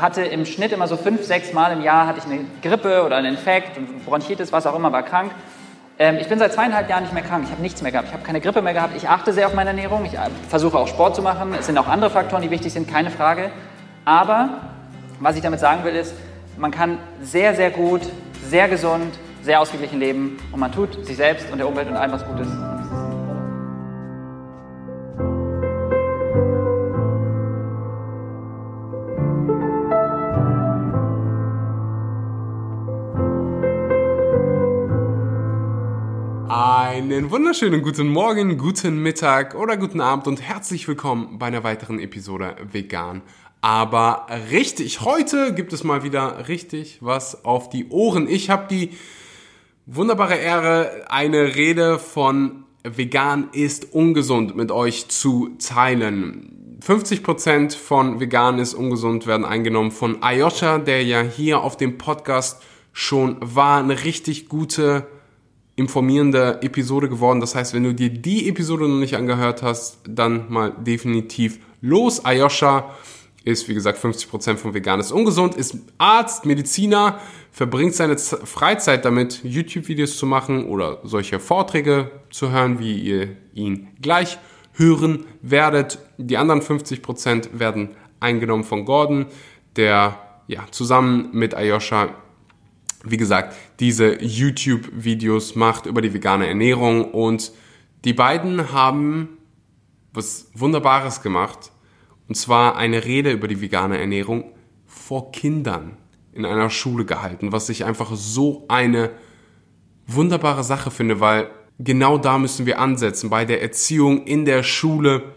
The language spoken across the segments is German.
hatte im Schnitt immer so fünf, sechs Mal im Jahr hatte ich eine Grippe oder einen Infekt, Bronchitis, was auch immer, war krank. Ähm, ich bin seit zweieinhalb Jahren nicht mehr krank. Ich habe nichts mehr gehabt. Ich habe keine Grippe mehr gehabt. Ich achte sehr auf meine Ernährung. Ich äh, versuche auch Sport zu machen. Es sind auch andere Faktoren, die wichtig sind, keine Frage. Aber was ich damit sagen will, ist, man kann sehr, sehr gut, sehr gesund, sehr ausgeglichen leben und man tut sich selbst und der Umwelt und allem was Gutes. Einen wunderschönen guten Morgen, guten Mittag oder guten Abend und herzlich willkommen bei einer weiteren Episode Vegan. Aber richtig, heute gibt es mal wieder richtig was auf die Ohren. Ich habe die wunderbare Ehre, eine Rede von Vegan ist ungesund mit euch zu teilen. 50% von Vegan ist ungesund werden eingenommen von Ayosha, der ja hier auf dem Podcast schon war. Eine richtig gute informierende Episode geworden. Das heißt, wenn du dir die Episode noch nicht angehört hast, dann mal definitiv los. Ayosha ist, wie gesagt, 50% von vegan ist ungesund, ist Arzt, Mediziner, verbringt seine Freizeit damit, YouTube-Videos zu machen oder solche Vorträge zu hören, wie ihr ihn gleich hören werdet. Die anderen 50% werden eingenommen von Gordon, der ja, zusammen mit Ayosha wie gesagt, diese YouTube-Videos macht über die vegane Ernährung und die beiden haben was Wunderbares gemacht und zwar eine Rede über die vegane Ernährung vor Kindern in einer Schule gehalten, was ich einfach so eine wunderbare Sache finde, weil genau da müssen wir ansetzen, bei der Erziehung in der Schule.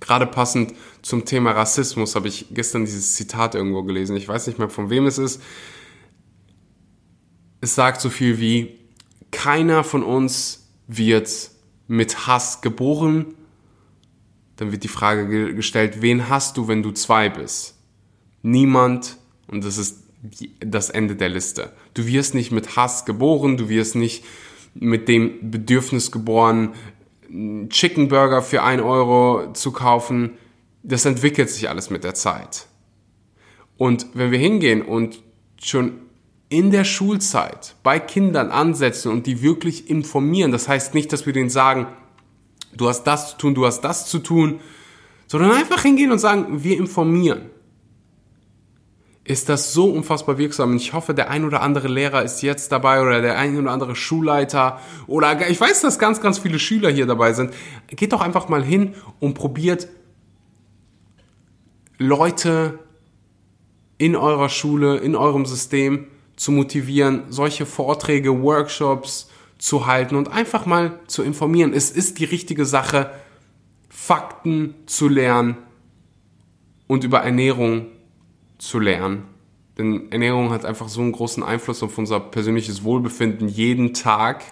Gerade passend zum Thema Rassismus habe ich gestern dieses Zitat irgendwo gelesen. Ich weiß nicht mehr, von wem es ist es sagt so viel wie, keiner von uns wird mit Hass geboren. Dann wird die Frage gestellt, wen hast du, wenn du zwei bist? Niemand, und das ist das Ende der Liste. Du wirst nicht mit Hass geboren, du wirst nicht mit dem Bedürfnis geboren, Chicken Burger für ein Euro zu kaufen. Das entwickelt sich alles mit der Zeit. Und wenn wir hingehen und schon in der Schulzeit bei Kindern ansetzen und die wirklich informieren. Das heißt nicht, dass wir denen sagen, du hast das zu tun, du hast das zu tun, sondern einfach hingehen und sagen, wir informieren. Ist das so unfassbar wirksam? Und ich hoffe, der ein oder andere Lehrer ist jetzt dabei oder der ein oder andere Schulleiter oder ich weiß, dass ganz, ganz viele Schüler hier dabei sind. Geht doch einfach mal hin und probiert Leute in eurer Schule, in eurem System zu motivieren, solche Vorträge, Workshops zu halten und einfach mal zu informieren. Es ist die richtige Sache, Fakten zu lernen und über Ernährung zu lernen. Denn Ernährung hat einfach so einen großen Einfluss auf unser persönliches Wohlbefinden jeden Tag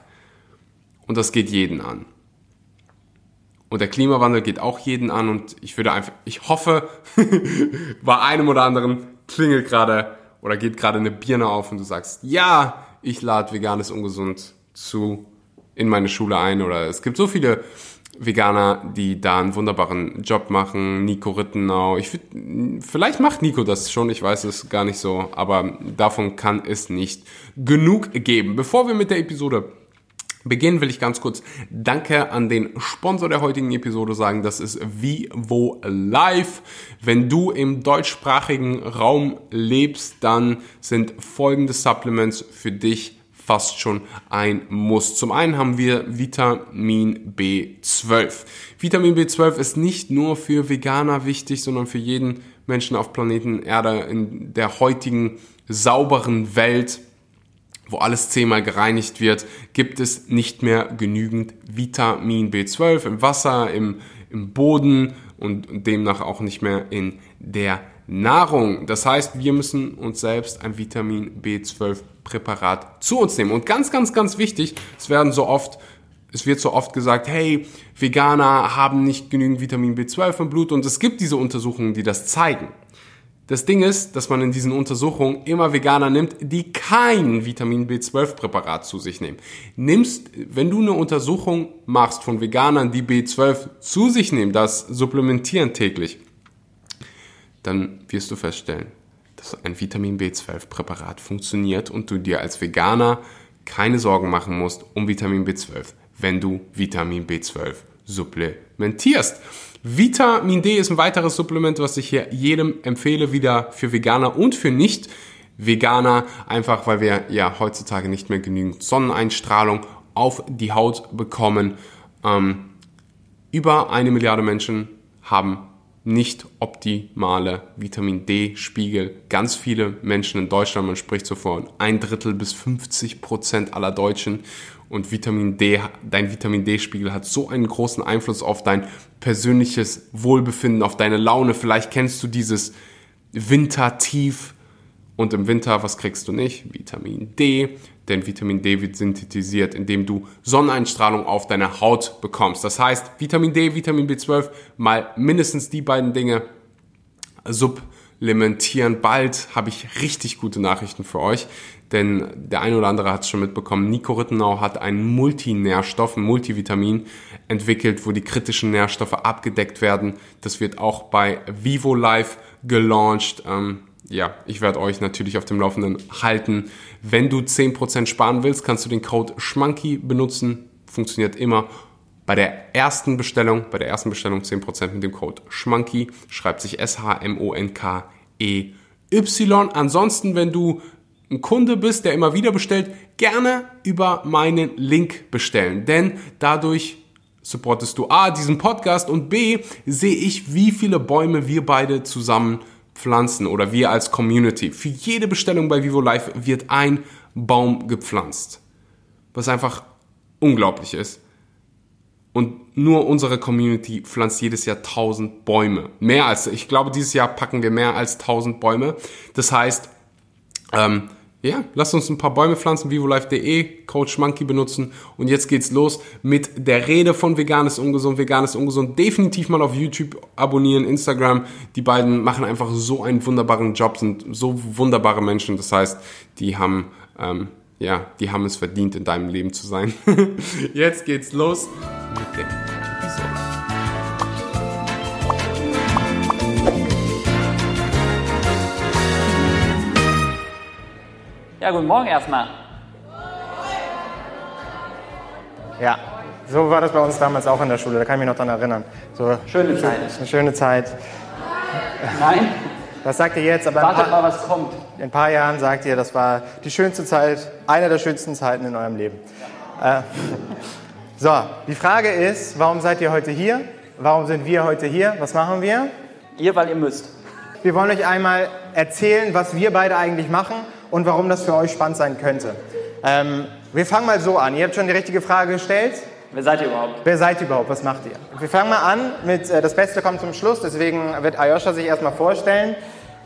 und das geht jeden an. Und der Klimawandel geht auch jeden an und ich würde einfach, ich hoffe, bei einem oder anderen klingelt gerade oder geht gerade eine Birne auf und du sagst, ja, ich lade veganes ungesund zu in meine Schule ein oder es gibt so viele Veganer, die da einen wunderbaren Job machen. Nico Rittenau. Ich vielleicht macht Nico das schon, ich weiß es gar nicht so, aber davon kann es nicht genug geben. Bevor wir mit der Episode beginnen will ich ganz kurz Danke an den Sponsor der heutigen Episode sagen. Das ist Vivo Live. Wenn du im deutschsprachigen Raum lebst, dann sind folgende Supplements für dich fast schon ein Muss. Zum einen haben wir Vitamin B12. Vitamin B12 ist nicht nur für Veganer wichtig, sondern für jeden Menschen auf Planeten Erde in der heutigen sauberen Welt wo alles zehnmal gereinigt wird, gibt es nicht mehr genügend Vitamin B12 im Wasser, im, im Boden und demnach auch nicht mehr in der Nahrung. Das heißt, wir müssen uns selbst ein Vitamin B12 Präparat zu uns nehmen. Und ganz, ganz, ganz wichtig, es werden so oft es wird so oft gesagt, hey, Veganer haben nicht genügend Vitamin B12 im Blut und es gibt diese Untersuchungen, die das zeigen. Das Ding ist, dass man in diesen Untersuchungen immer Veganer nimmt, die kein Vitamin B12-Präparat zu sich nehmen. Nimmst, wenn du eine Untersuchung machst von Veganern, die B12 zu sich nehmen, das supplementieren täglich, dann wirst du feststellen, dass ein Vitamin B12-Präparat funktioniert und du dir als Veganer keine Sorgen machen musst um Vitamin B12, wenn du Vitamin B12 supplementierst. Vitamin D ist ein weiteres Supplement, was ich hier jedem empfehle, wieder für Veganer und für Nicht-Veganer, einfach weil wir ja heutzutage nicht mehr genügend Sonneneinstrahlung auf die Haut bekommen. Ähm, über eine Milliarde Menschen haben nicht optimale Vitamin D-Spiegel. Ganz viele Menschen in Deutschland, man spricht so von ein Drittel bis 50 Prozent aller Deutschen. Und Vitamin D, dein Vitamin D-Spiegel hat so einen großen Einfluss auf dein persönliches Wohlbefinden, auf deine Laune. Vielleicht kennst du dieses Wintertief. Und im Winter, was kriegst du nicht? Vitamin D. Denn Vitamin D wird synthetisiert, indem du Sonneneinstrahlung auf deine Haut bekommst. Das heißt, Vitamin D, Vitamin B12, mal mindestens die beiden Dinge supplementieren. Bald habe ich richtig gute Nachrichten für euch, denn der eine oder andere hat es schon mitbekommen. Nico Rittenau hat einen Multinährstoff, ein Multivitamin entwickelt, wo die kritischen Nährstoffe abgedeckt werden. Das wird auch bei Vivo Life gelauncht. Ähm, ja, ich werde euch natürlich auf dem Laufenden halten. Wenn du 10% sparen willst, kannst du den Code SCHMANKY benutzen. Funktioniert immer. Bei der ersten Bestellung, bei der ersten Bestellung 10% mit dem Code SCHMANKY, schreibt sich S-H-M-O-N-K-E-Y. Ansonsten, wenn du ein Kunde bist, der immer wieder bestellt, gerne über meinen Link bestellen. Denn dadurch supportest du A, diesen Podcast und B, sehe ich, wie viele Bäume wir beide zusammen pflanzen oder wir als Community. Für jede Bestellung bei Vivo Life wird ein Baum gepflanzt. Was einfach unglaublich ist. Und nur unsere Community pflanzt jedes Jahr 1000 Bäume. Mehr als, ich glaube, dieses Jahr packen wir mehr als 1000 Bäume. Das heißt, ähm, ja, lasst uns ein paar Bäume pflanzen, vivolife.de, Coach Monkey benutzen und jetzt geht's los mit der Rede von Vegan ist ungesund, Vegan ist ungesund. Definitiv mal auf YouTube abonnieren, Instagram. Die beiden machen einfach so einen wunderbaren Job, sind so wunderbare Menschen. Das heißt, die haben, ähm, ja, die haben es verdient, in deinem Leben zu sein. jetzt geht's los mit der Episode. Ja, guten Morgen erstmal. Ja, so war das bei uns damals auch in der Schule, da kann ich mich noch dran erinnern. So, Schöne Zeit. eine schöne Zeit. Nein, Das sagt ihr jetzt, aber wartet mal, paar, was kommt. in ein paar Jahren sagt ihr, das war die schönste Zeit, eine der schönsten Zeiten in eurem Leben. Äh, so, die Frage ist, warum seid ihr heute hier? Warum sind wir heute hier? Was machen wir? Ihr, weil ihr müsst. Wir wollen euch einmal erzählen, was wir beide eigentlich machen und warum das für euch spannend sein könnte. Ähm, wir fangen mal so an. Ihr habt schon die richtige Frage gestellt. Wer seid ihr überhaupt? Wer seid ihr überhaupt? Was macht ihr? Wir fangen mal an mit, äh, das Beste kommt zum Schluss, deswegen wird Ayosha sich erstmal vorstellen.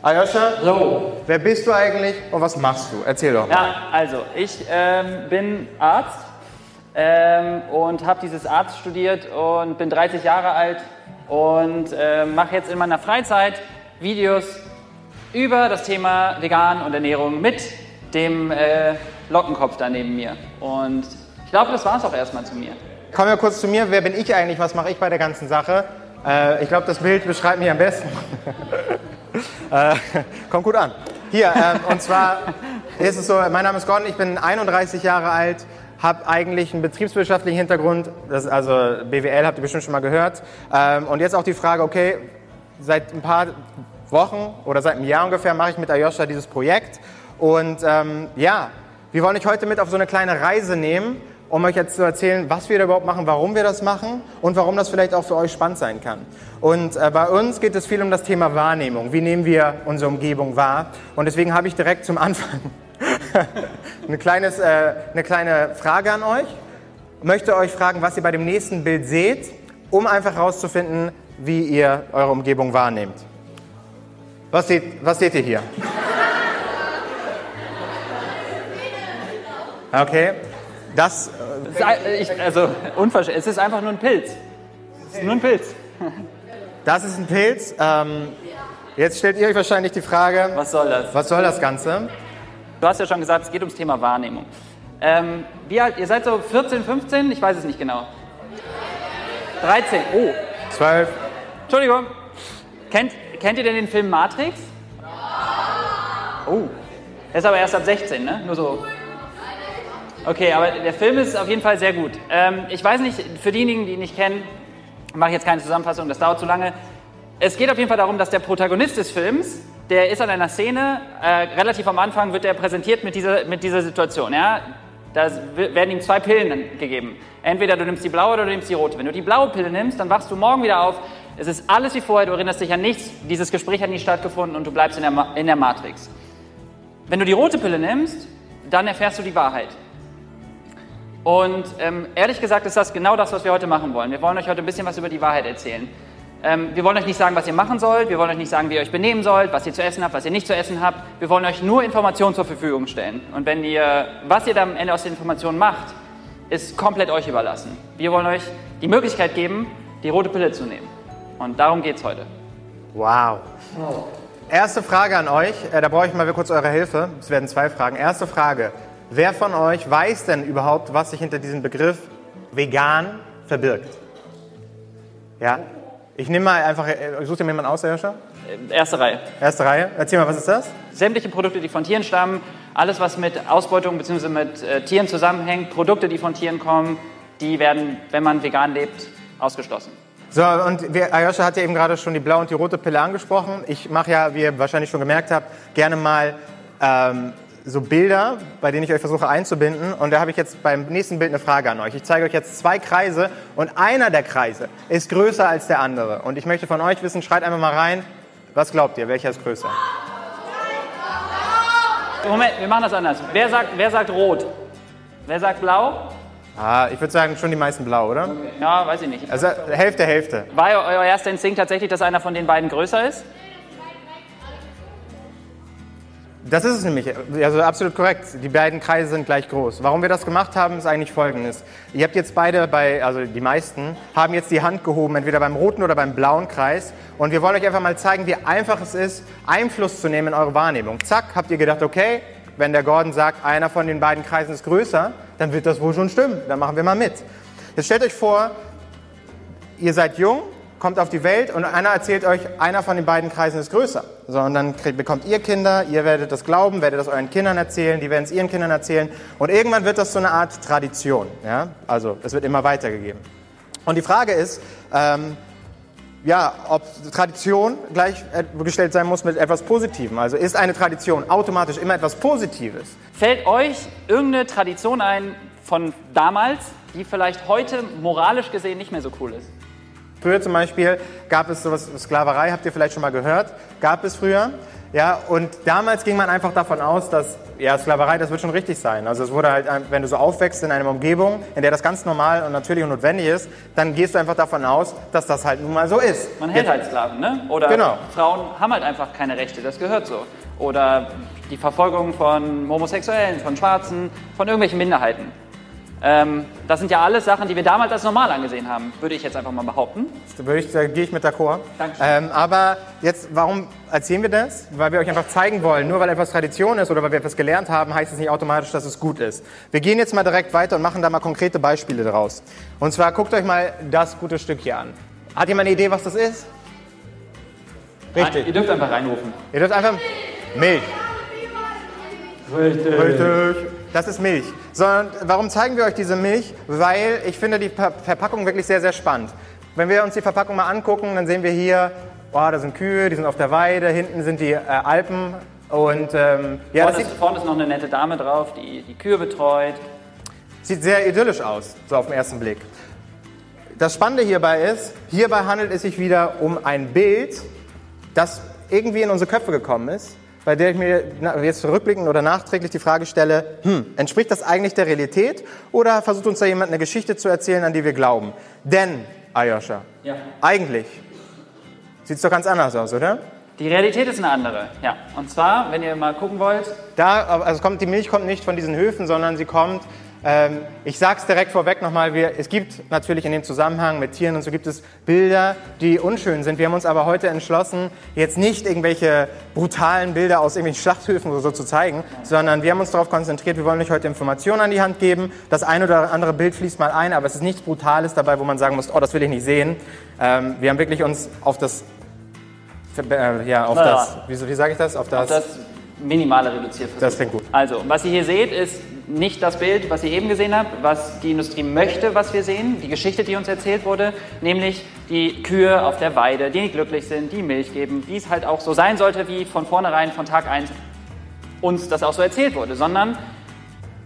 Ayosha, So. wer bist du eigentlich und was machst du? Erzähl doch mal. Ja, also ich ähm, bin Arzt ähm, und habe dieses Arzt studiert und bin 30 Jahre alt und ähm, mache jetzt in meiner Freizeit Videos über das Thema Vegan und Ernährung mit dem äh, Lockenkopf da neben mir. Und ich glaube, das war es auch erstmal zu mir. Kommen wir kurz zu mir. Wer bin ich eigentlich? Was mache ich bei der ganzen Sache? Äh, ich glaube, das Bild beschreibt mich am besten. äh, kommt gut an. Hier, ähm, und zwar ist es so, mein Name ist Gordon, ich bin 31 Jahre alt, habe eigentlich einen betriebswirtschaftlichen Hintergrund, also BWL, habt ihr bestimmt schon mal gehört. Ähm, und jetzt auch die Frage, okay, seit ein paar Wochen oder seit einem Jahr ungefähr mache ich mit Ayosha dieses Projekt. Und ähm, ja, wir wollen euch heute mit auf so eine kleine Reise nehmen, um euch jetzt zu erzählen, was wir da überhaupt machen, warum wir das machen und warum das vielleicht auch für euch spannend sein kann. Und äh, bei uns geht es viel um das Thema Wahrnehmung. Wie nehmen wir unsere Umgebung wahr? Und deswegen habe ich direkt zum Anfang eine, kleines, äh, eine kleine Frage an euch. Ich möchte euch fragen, was ihr bei dem nächsten Bild seht, um einfach herauszufinden, wie ihr eure Umgebung wahrnehmt. Was seht, was seht ihr hier? Okay. Das, äh, Es ist, ein- ich, also, es ist einfach nur ein Pilz. Es ist nur ein Pilz. das ist ein Pilz. Ähm, jetzt stellt ihr euch wahrscheinlich die Frage, Was soll das? was soll das Ganze? Du hast ja schon gesagt, es geht ums Thema Wahrnehmung. Ähm, wie alt? Ihr seid so 14, 15? Ich weiß es nicht genau. 13. Oh, Zwölf. Entschuldigung. Kennt, kennt ihr denn den Film Matrix? Oh. Er ist aber erst ab 16, ne? Nur so. Okay, aber der Film ist auf jeden Fall sehr gut. Ähm, ich weiß nicht, für diejenigen, die ihn nicht kennen, mache ich jetzt keine Zusammenfassung, das dauert zu lange. Es geht auf jeden Fall darum, dass der Protagonist des Films, der ist an einer Szene, äh, relativ am Anfang wird er präsentiert mit dieser, mit dieser Situation. Ja? Da werden ihm zwei Pillen gegeben. Entweder du nimmst die blaue oder du nimmst die rote. Wenn du die blaue Pille nimmst, dann wachst du morgen wieder auf. Es ist alles wie vorher, du erinnerst dich an nichts. Dieses Gespräch hat nie stattgefunden und du bleibst in der, Ma in der Matrix. Wenn du die rote Pille nimmst, dann erfährst du die Wahrheit. Und ähm, ehrlich gesagt ist das genau das, was wir heute machen wollen. Wir wollen euch heute ein bisschen was über die Wahrheit erzählen. Ähm, wir wollen euch nicht sagen, was ihr machen sollt, wir wollen euch nicht sagen, wie ihr euch benehmen sollt, was ihr zu essen habt, was ihr nicht zu essen habt. Wir wollen euch nur Informationen zur Verfügung stellen. Und wenn ihr, was ihr dann am Ende aus den Informationen macht, ist komplett euch überlassen. Wir wollen euch die Möglichkeit geben, die rote Pille zu nehmen. Und darum geht es heute. Wow. Erste Frage an euch, äh, da brauche ich mal kurz eure Hilfe. Es werden zwei Fragen. Erste Frage, wer von euch weiß denn überhaupt, was sich hinter diesem Begriff vegan verbirgt? Ja? Ich nehme mal einfach, äh, such dir mal jemanden aus, Herr Hirscher? Erste Reihe. Erste Reihe. Erzähl mal, was ist das? Sämtliche Produkte, die von Tieren stammen, alles, was mit Ausbeutung bzw. mit äh, Tieren zusammenhängt, Produkte, die von Tieren kommen, die werden, wenn man vegan lebt, ausgeschlossen. So, und wir, Ayosha hat ja eben gerade schon die blaue und die rote Pille angesprochen. Ich mache ja, wie ihr wahrscheinlich schon gemerkt habt, gerne mal ähm, so Bilder, bei denen ich euch versuche einzubinden. Und da habe ich jetzt beim nächsten Bild eine Frage an euch. Ich zeige euch jetzt zwei Kreise und einer der Kreise ist größer als der andere. Und ich möchte von euch wissen, schreit einmal mal rein, was glaubt ihr, welcher ist größer? Moment, wir machen das anders. Wer sagt, wer sagt rot? Wer sagt blau? Ah, ich würde sagen, schon die meisten blau, oder? Ja, weiß ich nicht. Also Hälfte, Hälfte. War euer erster Instinkt tatsächlich, dass einer von den beiden größer ist? Das ist es nämlich, also absolut korrekt. Die beiden Kreise sind gleich groß. Warum wir das gemacht haben, ist eigentlich folgendes. Ihr habt jetzt beide bei, also die meisten, haben jetzt die Hand gehoben, entweder beim roten oder beim blauen Kreis. Und wir wollen euch einfach mal zeigen, wie einfach es ist, Einfluss zu nehmen in eure Wahrnehmung. Zack, habt ihr gedacht, okay, wenn der Gordon sagt, einer von den beiden Kreisen ist größer, dann wird das wohl schon stimmen. Dann machen wir mal mit. Jetzt stellt euch vor, ihr seid jung, kommt auf die Welt und einer erzählt euch, einer von den beiden Kreisen ist größer. So, und dann kriegt, bekommt ihr Kinder, ihr werdet das glauben, werdet das euren Kindern erzählen, die werden es ihren Kindern erzählen und irgendwann wird das so eine Art Tradition. Ja? Also es wird immer weitergegeben. Und die Frage ist, ähm, ja, ob Tradition gleichgestellt sein muss mit etwas Positivem. Also ist eine Tradition automatisch immer etwas Positives? Fällt euch irgendeine Tradition ein von damals, die vielleicht heute moralisch gesehen nicht mehr so cool ist? Früher zum Beispiel gab es sowas, Sklaverei, habt ihr vielleicht schon mal gehört, gab es früher. Ja, und damals ging man einfach davon aus, dass ja, Sklaverei, das wird schon richtig sein. Also es wurde halt, wenn du so aufwächst in einer Umgebung, in der das ganz normal und natürlich und notwendig ist, dann gehst du einfach davon aus, dass das halt nun mal so ist. Man hält halt Sklaven, ne? Oder genau. Frauen haben halt einfach keine Rechte, das gehört so. Oder die Verfolgung von Homosexuellen, von Schwarzen, von irgendwelchen Minderheiten. Ähm, das sind ja alles Sachen, die wir damals als normal angesehen haben, würde ich jetzt einfach mal behaupten. Da, ich, da gehe ich mit d'accord. Ähm, aber jetzt, warum erzählen wir das? Weil wir euch einfach zeigen wollen, nur weil etwas Tradition ist oder weil wir etwas gelernt haben, heißt es nicht automatisch, dass es gut ist. Wir gehen jetzt mal direkt weiter und machen da mal konkrete Beispiele daraus. Und zwar guckt euch mal das gute Stück hier an. Hat jemand eine Idee, was das ist? Richtig. Nein, ihr dürft einfach reinrufen. Ihr dürft einfach Milch. Richtig. Richtig. Das ist Milch. Sondern warum zeigen wir euch diese Milch? Weil ich finde die Verpackung wirklich sehr, sehr spannend. Wenn wir uns die Verpackung mal angucken, dann sehen wir hier, oh, da sind Kühe, die sind auf der Weide, hinten sind die äh, Alpen und ähm, ja, vorne, ist, vorne ist noch eine nette Dame drauf, die die Kühe betreut. Sieht sehr idyllisch aus, so auf den ersten Blick. Das Spannende hierbei ist, hierbei handelt es sich wieder um ein Bild, das irgendwie in unsere Köpfe gekommen ist bei der ich mir jetzt rückblickend oder nachträglich die Frage stelle, hm, entspricht das eigentlich der Realität oder versucht uns da jemand eine Geschichte zu erzählen, an die wir glauben? Denn, Ayosha, ja. eigentlich sieht es doch ganz anders aus, oder? Die Realität ist eine andere, ja. Und zwar, wenn ihr mal gucken wollt. Da, also kommt, die Milch kommt nicht von diesen Höfen, sondern sie kommt ich sage es direkt vorweg nochmal, wir, es gibt natürlich in dem Zusammenhang mit Tieren und so gibt es Bilder, die unschön sind. Wir haben uns aber heute entschlossen, jetzt nicht irgendwelche brutalen Bilder aus irgendwelchen Schlachthöfen oder so zu zeigen, sondern wir haben uns darauf konzentriert, wir wollen euch heute Informationen an die Hand geben. Das eine oder andere Bild fließt mal ein, aber es ist nichts Brutales dabei, wo man sagen muss, oh, das will ich nicht sehen. Ähm, wir haben wirklich uns auf das, äh, ja, auf naja. das, wie, wie sage ich das? Auf das, auf das minimale Reduzierversuche. Das klingt gut. Also, was ihr hier seht, ist nicht das Bild, was ihr eben gesehen habt, was die Industrie möchte, was wir sehen, die Geschichte, die uns erzählt wurde, nämlich die Kühe auf der Weide, die glücklich sind, die Milch geben, wie es halt auch so sein sollte, wie von vornherein, von Tag 1 uns das auch so erzählt wurde, sondern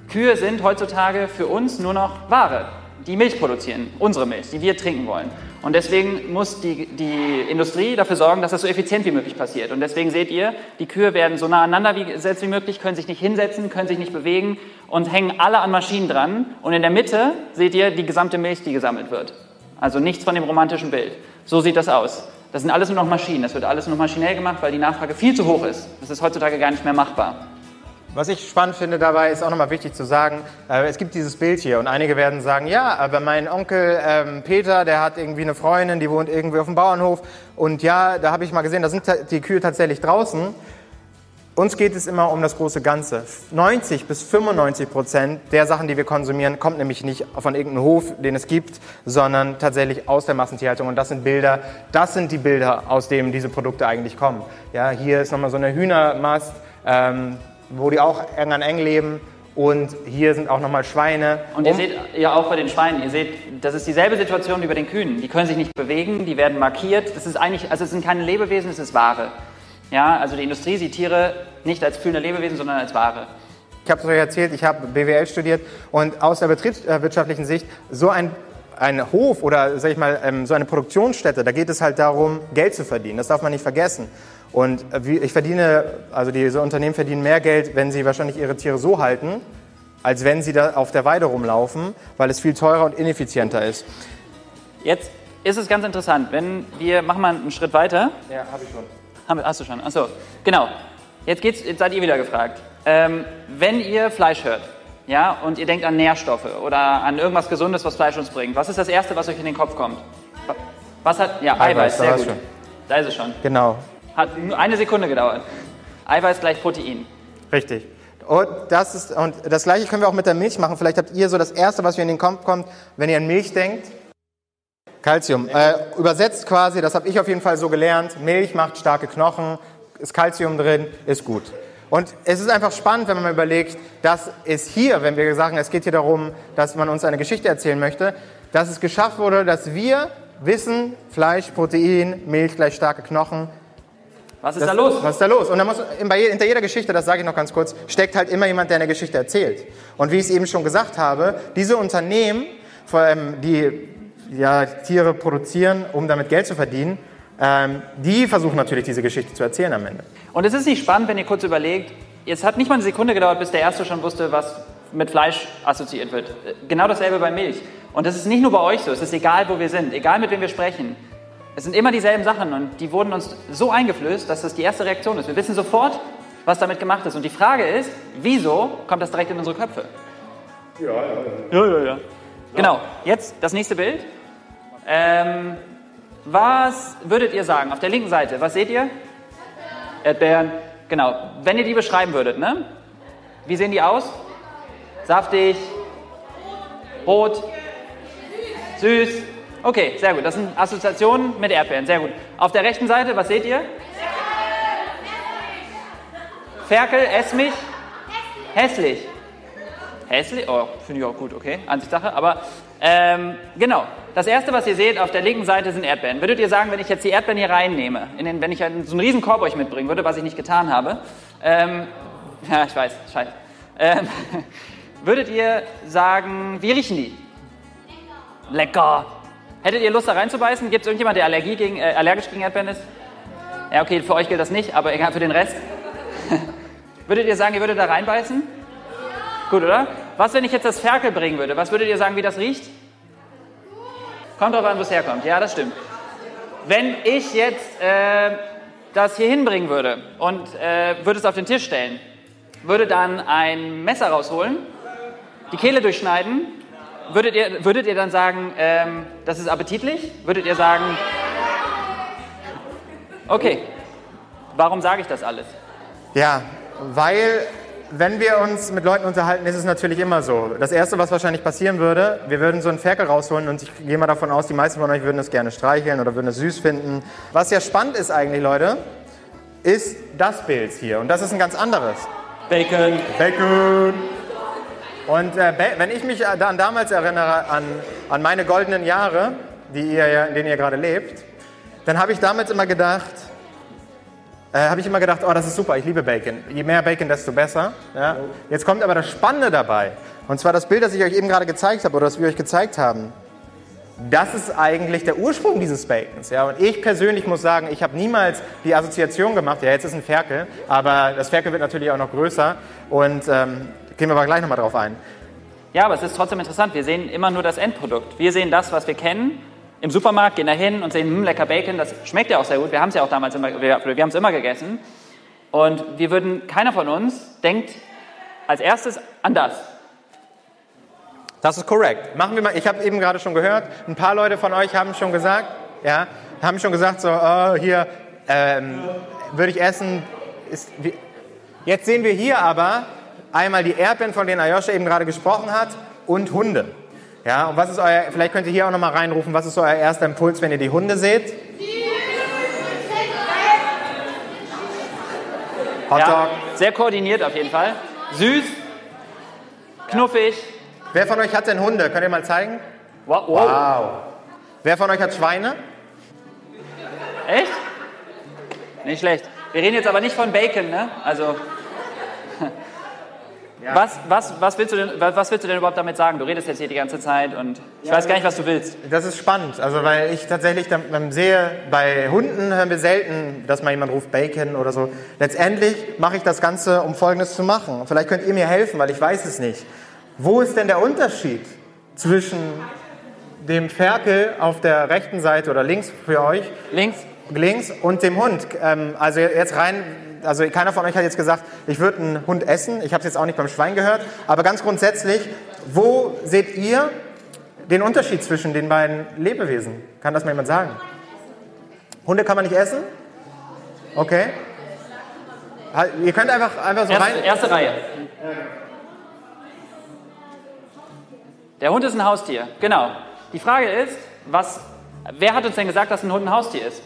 Kühe sind heutzutage für uns nur noch Ware, die Milch produzieren, unsere Milch, die wir trinken wollen. Und deswegen muss die, die Industrie dafür sorgen, dass das so effizient wie möglich passiert. Und deswegen seht ihr, die Kühe werden so nah aneinander gesetzt wie möglich, können sich nicht hinsetzen, können sich nicht bewegen und hängen alle an Maschinen dran. Und in der Mitte seht ihr die gesamte Milch, die gesammelt wird. Also nichts von dem romantischen Bild. So sieht das aus. Das sind alles nur noch Maschinen. Das wird alles nur maschinell gemacht, weil die Nachfrage viel zu hoch ist. Das ist heutzutage gar nicht mehr machbar. Was ich spannend finde dabei, ist auch nochmal wichtig zu sagen, äh, es gibt dieses Bild hier und einige werden sagen, ja, aber mein Onkel ähm, Peter, der hat irgendwie eine Freundin, die wohnt irgendwie auf dem Bauernhof und ja, da habe ich mal gesehen, da sind die Kühe tatsächlich draußen. Uns geht es immer um das große Ganze. 90 bis 95 Prozent der Sachen, die wir konsumieren, kommt nämlich nicht von irgendeinem Hof, den es gibt, sondern tatsächlich aus der Massentierhaltung. Und das sind Bilder, das sind die Bilder, aus denen diese Produkte eigentlich kommen. Ja, hier ist nochmal so eine Hühnermast. Ähm, wo die auch eng an eng leben. Und hier sind auch nochmal Schweine. Und ihr um seht ja auch bei den Schweinen, ihr seht, das ist dieselbe Situation wie bei den Kühen. Die können sich nicht bewegen, die werden markiert. Das ist eigentlich, also es sind keine Lebewesen, es ist Ware. Ja, also die Industrie sieht Tiere nicht als fühlende Lebewesen, sondern als Ware. Ich habe es euch erzählt, ich habe BWL studiert und aus der betriebswirtschaftlichen Sicht so ein ein Hof oder sag ich mal ähm, so eine Produktionsstätte, da geht es halt darum, Geld zu verdienen. Das darf man nicht vergessen. Und ich verdiene, also diese Unternehmen verdienen mehr Geld, wenn sie wahrscheinlich ihre Tiere so halten, als wenn sie da auf der Weide rumlaufen, weil es viel teurer und ineffizienter ist. Jetzt ist es ganz interessant, wenn wir machen mal einen Schritt weiter. Ja, habe ich schon. Hast du schon? Achso, genau. Jetzt, geht's, jetzt seid ihr wieder gefragt. Ähm, wenn ihr Fleisch hört, ja, und ihr denkt an Nährstoffe oder an irgendwas Gesundes, was Fleisch uns bringt, was ist das Erste, was euch in den Kopf kommt? Was hat, ja, Eiweiß, Eiweiß sehr gut. Schon. Da ist es schon. Genau. Hat nur eine Sekunde gedauert. Eiweiß gleich Protein. Richtig. Und das, ist, und das gleiche können wir auch mit der Milch machen. Vielleicht habt ihr so das Erste, was mir in den Kopf kommt, wenn ihr an Milch denkt. Calcium. Äh, übersetzt quasi, das habe ich auf jeden Fall so gelernt. Milch macht starke Knochen, ist Calcium drin, ist gut. Und es ist einfach spannend, wenn man überlegt, dass es hier, wenn wir sagen, es geht hier darum, dass man uns eine Geschichte erzählen möchte, dass es geschafft wurde, dass wir wissen, Fleisch, Protein, Milch gleich starke Knochen, was ist das, da los? Was ist da los? Und da muss, hinter jeder Geschichte, das sage ich noch ganz kurz, steckt halt immer jemand, der eine Geschichte erzählt. Und wie ich es eben schon gesagt habe, diese Unternehmen, vor allem die ja, Tiere produzieren, um damit Geld zu verdienen, ähm, die versuchen natürlich diese Geschichte zu erzählen am Ende. Und es ist nicht spannend, wenn ihr kurz überlegt, es hat nicht mal eine Sekunde gedauert, bis der Erste schon wusste, was mit Fleisch assoziiert wird. Genau dasselbe bei Milch. Und das ist nicht nur bei euch so, es ist egal, wo wir sind, egal mit wem wir sprechen. Es sind immer dieselben Sachen und die wurden uns so eingeflößt, dass das die erste Reaktion ist. Wir wissen sofort, was damit gemacht ist. Und die Frage ist, wieso kommt das direkt in unsere Köpfe? Ja, ja, ja. Ja, ja, ja. Genau, jetzt das nächste Bild. Ähm, was würdet ihr sagen? Auf der linken Seite, was seht ihr? Erdbeeren. Genau. Wenn ihr die beschreiben würdet, ne? Wie sehen die aus? Saftig, rot, süß, Okay, sehr gut. Das sind Assoziationen mit Erdbeeren. Sehr gut. Auf der rechten Seite, was seht ihr? Ferkel, Esmich. Hässlich. Hässlich? Oh, finde ich auch gut, okay. Ansichtssache. Aber ähm, genau. Das erste, was ihr seht auf der linken Seite, sind Erdbeeren. Würdet ihr sagen, wenn ich jetzt die Erdbeeren hier reinnehme, in den, wenn ich so einen riesen Korb euch mitbringen würde, was ich nicht getan habe, ähm, ja, ich weiß, scheiße. Ähm, würdet ihr sagen, wie riechen die? Lecker. Hättet ihr Lust da reinzubeißen? Gibt es irgendjemand, der Allergie gegen, äh, allergisch gegen Erdbeeren ist? Ja, okay, für euch gilt das nicht, aber egal für den Rest. würdet ihr sagen, ihr würdet da reinbeißen? Gut, oder? Was, wenn ich jetzt das Ferkel bringen würde? Was würdet ihr sagen, wie das riecht? Kommt drauf an, wo es herkommt. Ja, das stimmt. Wenn ich jetzt äh, das hier hinbringen würde und äh, würde es auf den Tisch stellen, würde dann ein Messer rausholen, die Kehle durchschneiden würdet ihr, würdet ihr dann sagen, ähm, das ist appetitlich? Würdet ihr sagen, okay, warum sage ich das alles? Ja, weil wenn wir uns mit Leuten unterhalten, ist es natürlich immer so. Das Erste, was wahrscheinlich passieren würde, wir würden so einen Ferkel rausholen und ich gehe mal davon aus, die meisten von euch würden es gerne streicheln oder würden es süß finden. Was ja spannend ist eigentlich, Leute, ist das Bild hier. Und das ist ein ganz anderes. Bacon. Bacon. Und äh, wenn ich mich an damals erinnere, an, an meine goldenen Jahre, die ihr, in denen ihr gerade lebt, dann habe ich damals immer gedacht, äh, habe ich immer gedacht, oh, das ist super, ich liebe Bacon. Je mehr Bacon, desto besser. Ja? Jetzt kommt aber das Spannende dabei. Und zwar das Bild, das ich euch eben gerade gezeigt habe oder das wir euch gezeigt haben. Das ist eigentlich der Ursprung dieses Bacons. Ja? Und ich persönlich muss sagen, ich habe niemals die Assoziation gemacht, ja, jetzt ist ein Ferkel, aber das Ferkel wird natürlich auch noch größer. Und ähm, gehen wir aber gleich nochmal drauf ein. Ja, aber es ist trotzdem interessant. Wir sehen immer nur das Endprodukt. Wir sehen das, was wir kennen. Im Supermarkt gehen da hin und sehen, hm, lecker Bacon, das schmeckt ja auch sehr gut. Wir haben es ja auch damals immer, wir, wir haben es immer gegessen. Und wir würden, keiner von uns denkt als erstes an das. Das ist korrekt. Machen wir mal. Ich habe eben gerade schon gehört, ein paar Leute von euch haben schon gesagt, ja, haben schon gesagt, so oh, hier ähm, würde ich essen. Ist, wie, jetzt sehen wir hier aber einmal die Erdbeeren, von denen Ayosha eben gerade gesprochen hat, und Hunde. Ja, und was ist euer? Vielleicht könnt ihr hier auch noch mal reinrufen. Was ist euer erster Impuls, wenn ihr die Hunde seht? Hotdog. Ja, sehr koordiniert auf jeden Fall. Süß, knuffig. Wer von euch hat denn Hunde? Könnt ihr mal zeigen? Wow. wow. Wow. Wer von euch hat Schweine? Echt? Nicht schlecht. Wir reden jetzt aber nicht von Bacon, ne? Also. Was, was, was, willst du denn, was willst du denn überhaupt damit sagen? Du redest jetzt hier die ganze Zeit und ich weiß gar nicht, was du willst. Das ist spannend, also weil ich tatsächlich dann, sehe, bei Hunden hören wir selten, dass mal jemand ruft Bacon oder so. Letztendlich mache ich das Ganze, um Folgendes zu machen. Vielleicht könnt ihr mir helfen, weil ich weiß es nicht. Wo ist denn der Unterschied zwischen dem Ferkel auf der rechten Seite oder links für euch, Links? links und dem Hund? Ähm, also jetzt rein, also keiner von euch hat jetzt gesagt, ich würde einen Hund essen. Ich habe es jetzt auch nicht beim Schwein gehört. Aber ganz grundsätzlich, wo seht ihr den Unterschied zwischen den beiden Lebewesen? Kann das mal jemand sagen? Hunde kann man nicht essen? Okay. Ha- Ihr könnt einfach, einfach so rein. Erste, erste Reihe. Der Hund ist ein Haustier, genau. Die Frage ist, was, wer hat uns denn gesagt, dass ein Hund ein Haustier ist?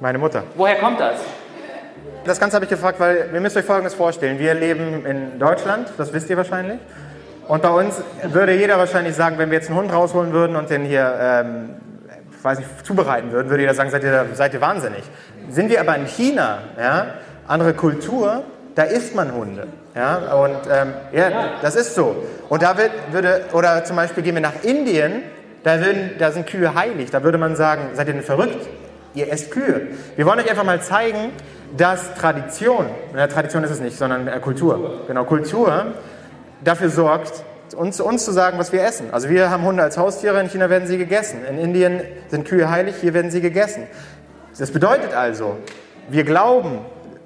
Meine Mutter. Woher kommt das? Das Ganze habe ich gefragt, weil ihr müsst euch Folgendes vorstellen. Wir leben in Deutschland, das wisst ihr wahrscheinlich. Und bei uns würde jeder wahrscheinlich sagen, wenn wir jetzt einen Hund rausholen würden und den hier, ähm, ich weiß nicht, zubereiten würden, würde jeder sagen, seid ihr, seid ihr wahnsinnig. Sind wir aber in China, ja, andere Kultur, da isst man Hunde. Ja, und ähm, ja, das ist so. Und da wird, würde, oder zum Beispiel gehen wir nach Indien, da, würden, da sind Kühe heilig. Da würde man sagen, seid ihr denn verrückt? Ihr esst Kühe. Wir wollen euch einfach mal zeigen, dass Tradition, na, Tradition ist es nicht, sondern äh, Kultur, genau, Kultur dafür sorgt, uns, uns zu sagen, was wir essen. Also wir haben Hunde als Haustiere, in China werden sie gegessen. In Indien sind Kühe heilig, hier werden sie gegessen. Das bedeutet also, wir glauben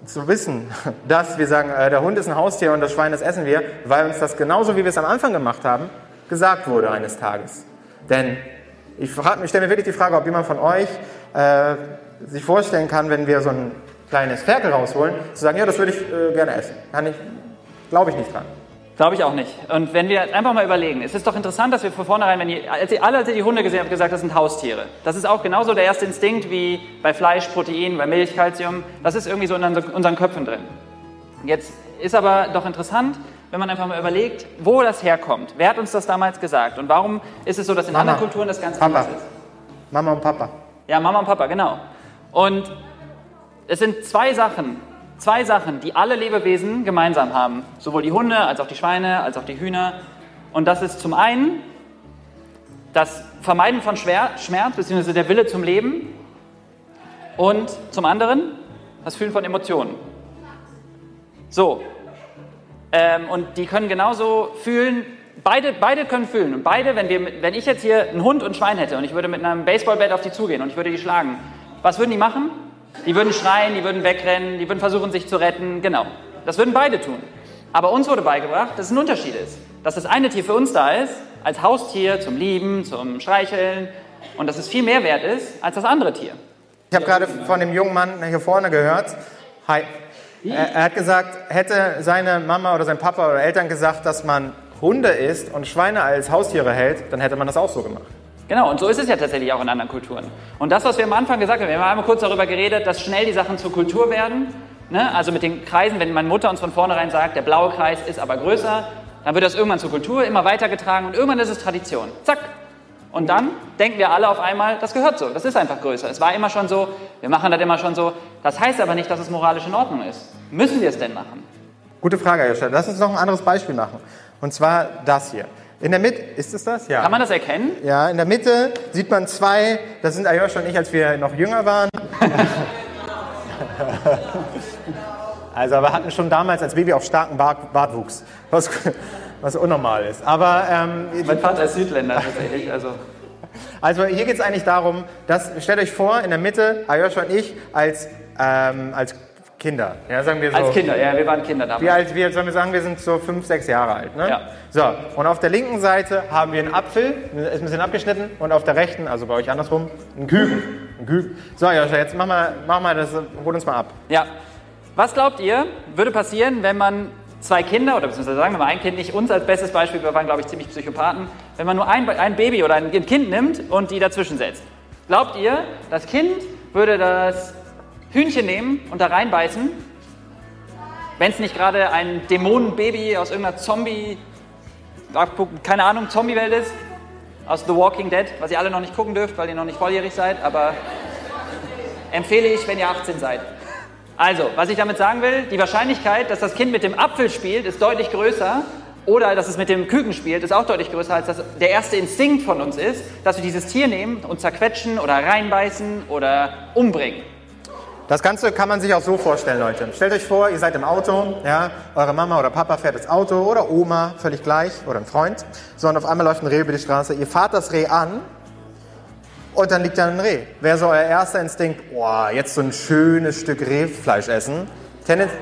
zu wissen, dass wir sagen, äh, der Hund ist ein Haustier und das Schwein, das essen wir, weil uns das genauso, wie wir es am Anfang gemacht haben, gesagt wurde eines Tages. Denn ich, ich stelle mir wirklich die Frage, ob jemand von euch äh, sich vorstellen kann, wenn wir so ein kleines Ferkel rausholen, zu sagen, ja, das würde ich äh, gerne essen. Kann ich, glaube ich nicht dran. Glaube ich auch nicht. Und wenn wir einfach mal überlegen, es ist doch interessant, dass wir von vornherein, wenn ihr, als ihr alle, als ihr die Hunde gesehen habt, gesagt, das sind Haustiere. Das ist auch genauso der erste Instinkt wie bei Fleisch, Protein, bei Milch, Kalzium. Das ist irgendwie so in unseren- Köpfen drin. Jetzt ist aber doch interessant, wenn man einfach mal überlegt, wo das herkommt. Wer hat uns das damals gesagt? Und warum ist es so, dass in Mama. anderen Kulturen das ganz Papa. anders ist? Mama und Papa. Ja, Mama und Papa, genau. Und es sind zwei Sachen, zwei Sachen, die alle Lebewesen gemeinsam haben. Sowohl die Hunde, als auch die Schweine, als auch die Hühner. Und das ist zum einen das Vermeiden von Schmerz, beziehungsweise der Wille zum Leben. Und zum anderen das Fühlen von Emotionen. So. Ähm, und die können genauso fühlen, beide, beide können fühlen. Und beide, wenn, wir, wenn ich jetzt hier einen Hund und ein Schwein hätte und ich würde mit einem Baseballbett auf die zugehen und ich würde die schlagen, was würden die machen? Die würden schreien, die würden wegrennen, die würden versuchen, sich zu retten. Genau. Das würden beide tun. Aber uns wurde beigebracht, dass es ein Unterschied ist. Dass das eine Tier für uns da ist, als Haustier, zum Lieben, zum Streicheln. Und dass es viel mehr wert ist als das andere Tier. Ich habe gerade von dem jungen Mann hier vorne gehört. Hi. Er, hat gesagt, hätte seine Mama oder sein Papa oder Eltern gesagt, dass man Hunde isst und Schweine als Haustiere hält, dann hätte man das auch so gemacht. Genau, und so ist es ja tatsächlich auch in anderen Kulturen. Und das, was wir am Anfang gesagt haben, wir haben einmal kurz darüber geredet, dass schnell die Sachen zur Kultur werden. Ne? Also mit den Kreisen, wenn meine Mutter uns von vornherein sagt, der blaue Kreis ist aber größer, dann wird das irgendwann zur Kultur, immer weitergetragen und irgendwann ist es Tradition. Zack. Und dann denken wir alle auf einmal, das gehört so, das ist einfach größer. Es war immer schon so, wir machen das immer schon so. Das heißt aber nicht, dass es moralisch in Ordnung ist. Müssen wir es denn machen? Gute Frage, Herr. Lass uns noch ein anderes Beispiel machen. Und zwar das hier. In der Mitte, ist es das? Ja. Kann man das erkennen? Ja, in der Mitte sieht man zwei, das sind Ayosha und ich, als wir noch jünger waren. also, wir hatten schon damals als Baby auch starken Bart, Bartwuchs, was, was unnormal ist. Aber, ähm, mein Vater ist Südländer tatsächlich, also... Also hier geht es eigentlich darum, dass, stellt euch vor, in der Mitte, Ayosha und ich als, ähm, als Kinder. Ja, sagen wir so. Als Kinder, ja, wir waren Kinder damals. Wie alt, wie alt sollen wir sagen, wir sind so fünf, sechs Jahre alt. Ne? Ja. So, und auf der linken Seite haben wir einen Apfel, ist ein bisschen abgeschnitten, und auf der rechten, also bei euch andersrum, einen Küken. Ein Küken. So, Joscha, jetzt mach mal, mach mal das, hol uns mal ab. Ja. Was glaubt ihr, würde passieren, wenn man zwei Kinder, oder beziehungsweise sagen wir mal ein Kind, nicht uns als bestes Beispiel, wir waren, glaube ich, ziemlich Psychopathen, wenn man nur ein, ein Baby oder ein Kind nimmt und die dazwischen setzt? Glaubt ihr, das Kind würde das Hühnchen nehmen und da reinbeißen, wenn es nicht gerade ein Dämonenbaby aus irgendeiner Zombie, keine Ahnung, Zombie-Welt ist, aus The Walking Dead, was ihr alle noch nicht gucken dürft, weil ihr noch nicht volljährig seid, aber empfehle ich, wenn ihr 18 seid. Also, was ich damit sagen will, die Wahrscheinlichkeit, dass das Kind mit dem Apfel spielt, ist deutlich größer oder dass es mit dem Küken spielt, ist auch deutlich größer, als dass der erste Instinkt von uns ist, dass wir dieses Tier nehmen und zerquetschen oder reinbeißen oder umbringen. Das Ganze kann man sich auch so vorstellen, Leute. Stellt euch vor, ihr seid im Auto, ja, eure Mama oder Papa fährt das Auto oder Oma, völlig gleich, oder ein Freund. So, und auf einmal läuft ein Reh über die Straße. Ihr fahrt das Reh an und dann liegt da ein Reh. Wäre so euer erster Instinkt, boah, jetzt so ein schönes Stück Rehfleisch essen? Tendenz,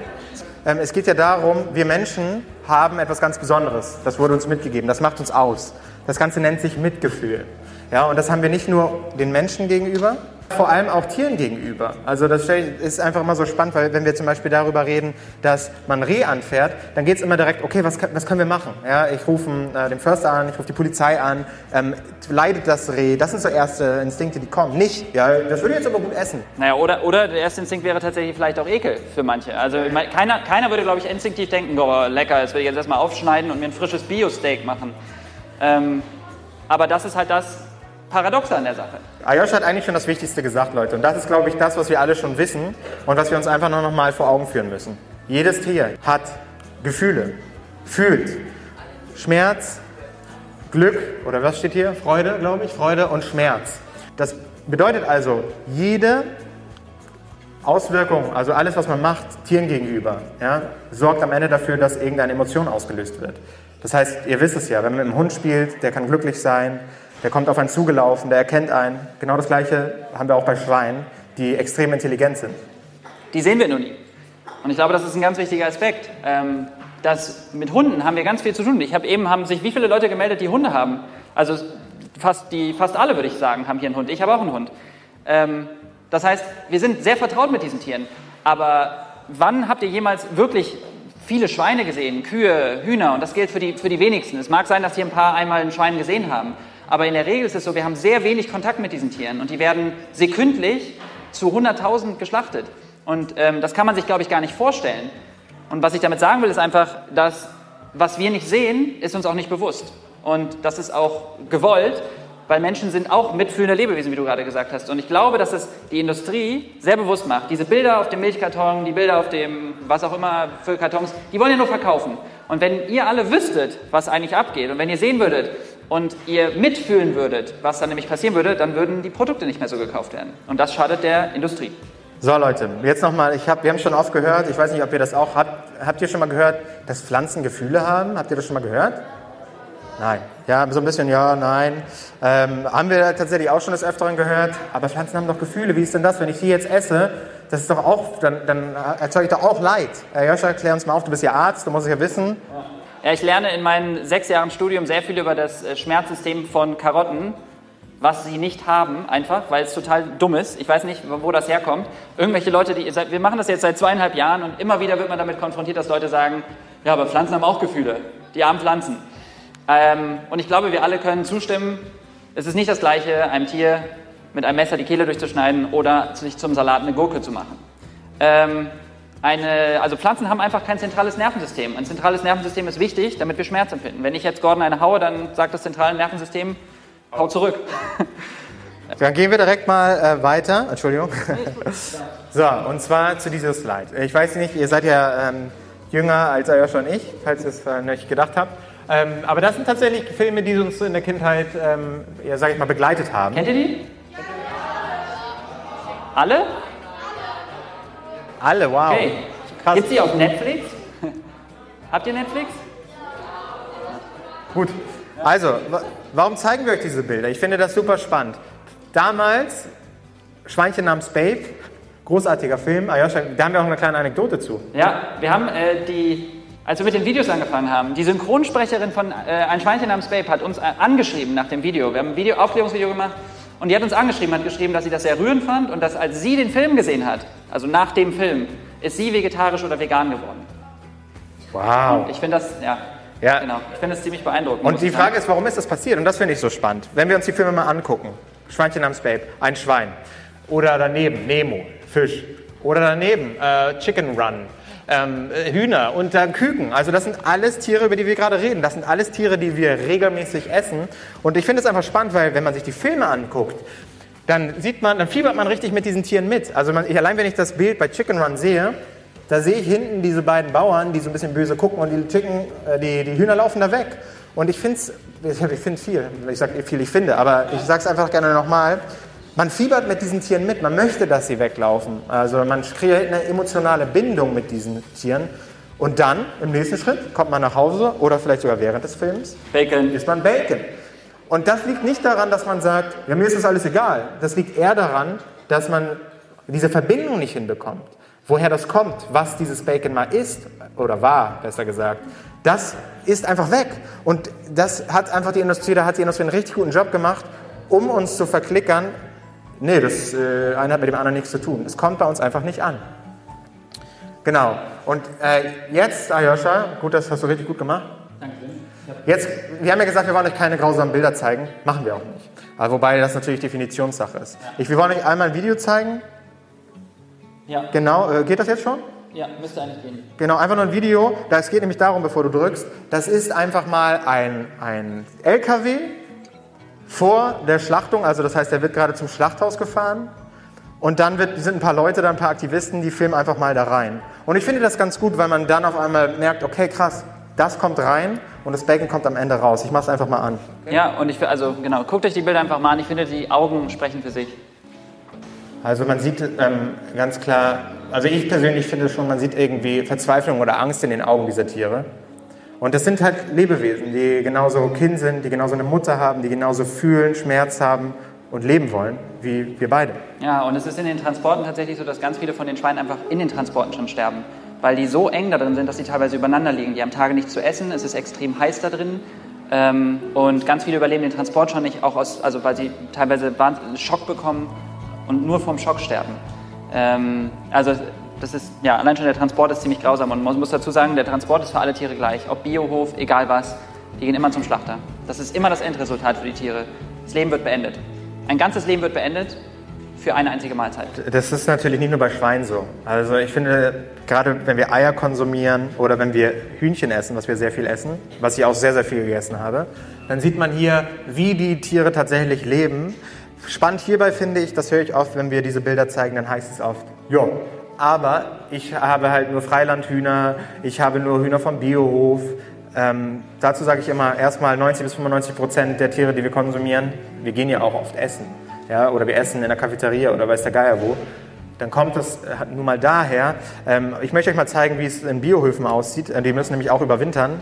ähm, es geht ja darum, wir Menschen haben etwas ganz Besonderes. Das wurde uns mitgegeben. Das macht uns aus. Das Ganze nennt sich Mitgefühl. Ja, und das haben wir nicht nur den Menschen gegenüber, vor allem auch Tieren gegenüber. Also das ist einfach immer so spannend, weil wenn wir zum Beispiel darüber reden, dass man Reh anfährt, dann geht es immer direkt, okay, was, was können wir machen? Ja, ich rufe äh, den Förster an, ich rufe die Polizei an, ähm, leidet das Reh? Das sind so erste Instinkte, die kommen. Nicht, ja, das würde jetzt aber gut essen. Naja, oder, oder der erste Instinkt wäre tatsächlich vielleicht auch Ekel für manche. Also keiner, keiner würde, glaube ich, instinktiv denken, oh, lecker, jetzt will ich jetzt erstmal aufschneiden und mir ein frisches Bio-Steak machen. Ähm, aber das ist halt das, Paradoxe an der Sache. Ayosh hat eigentlich schon das Wichtigste gesagt, Leute. Und das ist, glaube ich, das, was wir alle schon wissen und was wir uns einfach noch mal vor Augen führen müssen. Jedes Tier hat Gefühle, fühlt Schmerz, Glück oder was steht hier? Freude, glaube ich. Freude und Schmerz. Das bedeutet also, jede Auswirkung, also alles, was man macht, Tieren gegenüber, ja, sorgt am Ende dafür, dass irgendeine Emotion ausgelöst wird. Das heißt, ihr wisst es ja, wenn man mit einem Hund spielt, der kann glücklich sein, der kommt auf einen zugelaufen, der erkennt einen. Genau das Gleiche haben wir auch bei Schweinen, die extrem intelligent sind. Die sehen wir nur nie. Und ich glaube, das ist ein ganz wichtiger Aspekt. Ähm, dass mit Hunden haben wir ganz viel zu tun. Ich habe eben haben sich wie viele Leute gemeldet, die Hunde haben. Also fast die fast alle würde ich sagen haben hier einen Hund. Ich habe auch einen Hund. Ähm, das heißt, wir sind sehr vertraut mit diesen Tieren. Aber wann habt ihr jemals wirklich viele Schweine gesehen, Kühe, Hühner? Und das gilt für die, für die wenigsten. Es mag sein, dass hier ein paar einmal ein Schwein gesehen haben. Aber in der Regel ist es so, wir haben sehr wenig Kontakt mit diesen Tieren und die werden sekündlich zu 100.000 geschlachtet. Und ähm, das kann man sich, glaube ich, gar nicht vorstellen. Und was ich damit sagen will, ist einfach, dass was wir nicht sehen, ist uns auch nicht bewusst. Und das ist auch gewollt, weil Menschen sind auch mitfühlende Lebewesen, wie du gerade gesagt hast. Und ich glaube, dass es die Industrie sehr bewusst macht. Diese Bilder auf dem Milchkarton, die Bilder auf dem, was auch immer für Kartons, die wollen ja nur verkaufen. Und wenn ihr alle wüsstet, was eigentlich abgeht, und wenn ihr sehen würdet, und ihr mitfühlen würdet, was dann nämlich passieren würde, dann würden die Produkte nicht mehr so gekauft werden. Und das schadet der Industrie. So Leute, jetzt nochmal, hab, wir haben schon oft gehört, ich weiß nicht, ob ihr das auch habt, habt ihr schon mal gehört, dass Pflanzen Gefühle haben? Habt ihr das schon mal gehört? Nein. Ja, so ein bisschen ja, nein. Ähm, haben wir tatsächlich auch schon des Öfteren gehört, aber Pflanzen haben doch Gefühle. Wie ist denn das, wenn ich die jetzt esse? Das ist doch auch, dann, dann erzeuge ich doch auch Leid. Herr Joscha, klär uns mal auf, du bist ja Arzt, du musst es ja wissen. Ja, ich lerne in meinen sechs Jahren Studium sehr viel über das äh, Schmerzsystem von Karotten, was sie nicht haben, einfach, weil es total dumm ist. Ich weiß nicht, wo das herkommt. Irgendwelche Leute, die, wir machen das jetzt seit zweieinhalb Jahren und immer wieder wird man damit konfrontiert, dass Leute sagen, ja, aber Pflanzen haben auch Gefühle, die armen Pflanzen. Ähm, und ich glaube, wir alle können zustimmen, Es ist nicht das Gleiche, einem Tier mit einem Messer die Kehle durchzuschneiden oder sich zum Salat eine Gurke zu machen. Ähm, eine, also Pflanzen haben einfach kein zentrales Nervensystem. Ein zentrales Nervensystem ist wichtig, damit wir Schmerz empfinden. Wenn ich jetzt Gordon eine haue, dann sagt das zentrale Nervensystem, hau zurück. Dann gehen wir direkt mal äh, weiter. Entschuldigung. So, und zwar zu dieser Slide. Ich weiß nicht, ihr seid ja ähm, jünger als Ayosha und ich, falls ihr es äh, nicht gedacht habt. Ähm, aber das sind tatsächlich Filme, die uns in der Kindheit, ähm, ja, sag ich mal, begleitet haben. Kennt ihr die? Alle? Alle, wow. Okay. Krass. Gibt's die auf Netflix? Habt ihr Netflix? Gut. Also, wa warum zeigen wir euch diese Bilder? Ich finde das super spannend. Damals, Schweinchen namens Babe, großartiger Film. Ayosha, da haben wir auch eine kleine Anekdote zu. Ja, wir haben äh, die, als wir mit den Videos angefangen haben, die Synchronsprecherin von äh, Ein Schweinchen namens Babe hat uns äh, angeschrieben nach dem Video. Wir haben ein Video, Aufklärungsvideo gemacht und die hat uns angeschrieben, hat geschrieben, dass sie das sehr rührend fand und dass als sie den Film gesehen hat, also nach dem Film, ist sie vegetarisch oder vegan geworden. Wow. Ich finde das, ja, Ja. genau, ich finde das ziemlich beeindruckend. Und die. Frage ist, warum ist das passiert? Und das finde ich so spannend. Wenn wir uns die Filme mal angucken, Schweinchen namens Babe, ein Schwein. Oder daneben Nemo, Fisch. Oder daneben äh, Chicken Run, ähm, äh, Hühner und dann Küken. Also das sind alles Tiere, über die wir gerade reden. Das sind alles Tiere, die wir regelmäßig essen. Und ich finde es einfach spannend, weil wenn man sich die Filme anguckt, dann sieht man, dann fiebert man richtig mit diesen Tieren mit. Also man, ich, allein wenn ich das Bild bei Chicken Run sehe, da sehe ich hinten diese beiden Bauern, die so ein bisschen böse gucken und die, Chicken, äh, die, die Hühner laufen da weg. Und ich finde es, ich finde viel, ich sage viel, ich finde, aber ich sage es einfach gerne nochmal. Man fiebert mit diesen Tieren mit, man möchte, dass sie weglaufen. Also man kreiert eine emotionale Bindung mit diesen Tieren. Und dann, im nächsten Schritt, kommt man nach Hause oder vielleicht sogar während des Films, Bacon. isst man Bacon. Und das liegt nicht daran, dass man sagt, ja, mir ist das alles egal. Das liegt eher daran, dass man diese Verbindung nicht hinbekommt. Woher das kommt, was dieses Bacon mal ist, oder war, besser gesagt, das ist einfach weg. Und das hat einfach die Industrie, da hat die Industrie einen richtig guten Job gemacht, um uns zu verklickern, nee, das äh, eine hat mit dem anderen nichts zu tun. Es kommt bei uns einfach nicht an. Genau. Und äh, jetzt, Ayosha, gut, das hast du richtig gut gemacht. Jetzt, wir haben ja gesagt, wir wollen euch keine grausamen Bilder zeigen. Machen wir auch nicht. Aber wobei das natürlich Definitionssache ist. Ich, wir wollen euch einmal ein Video zeigen. Ja, Genau, äh, geht das jetzt schon? ja, müsste eigentlich gehen. Genau, einfach nur ein Video. Es geht nämlich darum, bevor du drückst, das ist einfach mal ein, ein LKW vor der Schlachtung. Also das heißt, der wird gerade zum Schlachthaus gefahren. Und dann wird, sind ein paar Leute, da ein paar Aktivisten, die filmen einfach mal da rein. Und ich finde das ganz gut, weil man dann auf einmal merkt, okay, krass, das kommt rein und das Bacon kommt am Ende raus. Ich mache es einfach mal an. Ja, und ich, also genau, guckt euch die Bilder einfach mal an. Ich finde, die Augen sprechen für sich. Also man sieht ähm, ganz klar, also ich persönlich finde schon, man sieht irgendwie Verzweiflung oder Angst in den Augen dieser Tiere. Und das sind halt Lebewesen, die genauso Kind sind, die genauso eine Mutter haben, die genauso fühlen, Schmerz haben und leben wollen, wie wir beide. Ja, und es ist in den Transporten tatsächlich so, dass ganz viele von den Schweinen einfach in den Transporten schon sterben. Weil die so eng da drin sind, dass die teilweise übereinander liegen. Die haben Tage nichts zu essen, es ist extrem heiß da drin. Ähm, und ganz viele überleben den Transport schon nicht, auch aus, also weil sie teilweise Schock bekommen und nur vom Schock sterben. Ähm, also das ist, ja, allein schon der Transport ist ziemlich grausam. Und man muss dazu sagen, der Transport ist für alle Tiere gleich. Ob Biohof, egal was, die gehen immer zum Schlachter. Das ist immer das Endresultat für die Tiere. Das Leben wird beendet. Ein ganzes Leben wird beendet für eine einzige Mahlzeit. Das ist natürlich nicht nur bei Schweinen so. Also ich finde, gerade wenn wir Eier konsumieren oder wenn wir Hühnchen essen, was wir sehr viel essen, was ich auch sehr, sehr viel gegessen habe, dann sieht man hier, wie die Tiere tatsächlich leben. Spannend hierbei finde ich, das höre ich oft, wenn wir diese Bilder zeigen, dann heißt es oft, ja, aber ich habe halt nur Freilandhühner, ich habe nur Hühner vom Biohof. Ähm, dazu sage ich immer, erstmal 90 bis 95 Prozent der Tiere, die wir konsumieren, wir gehen ja auch oft essen. Ja, oder wir essen in der Cafeteria oder weiß der Geier wo. Dann kommt es äh, nun mal daher. Ähm, ich möchte euch mal zeigen, wie es in Biohöfen aussieht. Äh, Die müssen nämlich auch überwintern.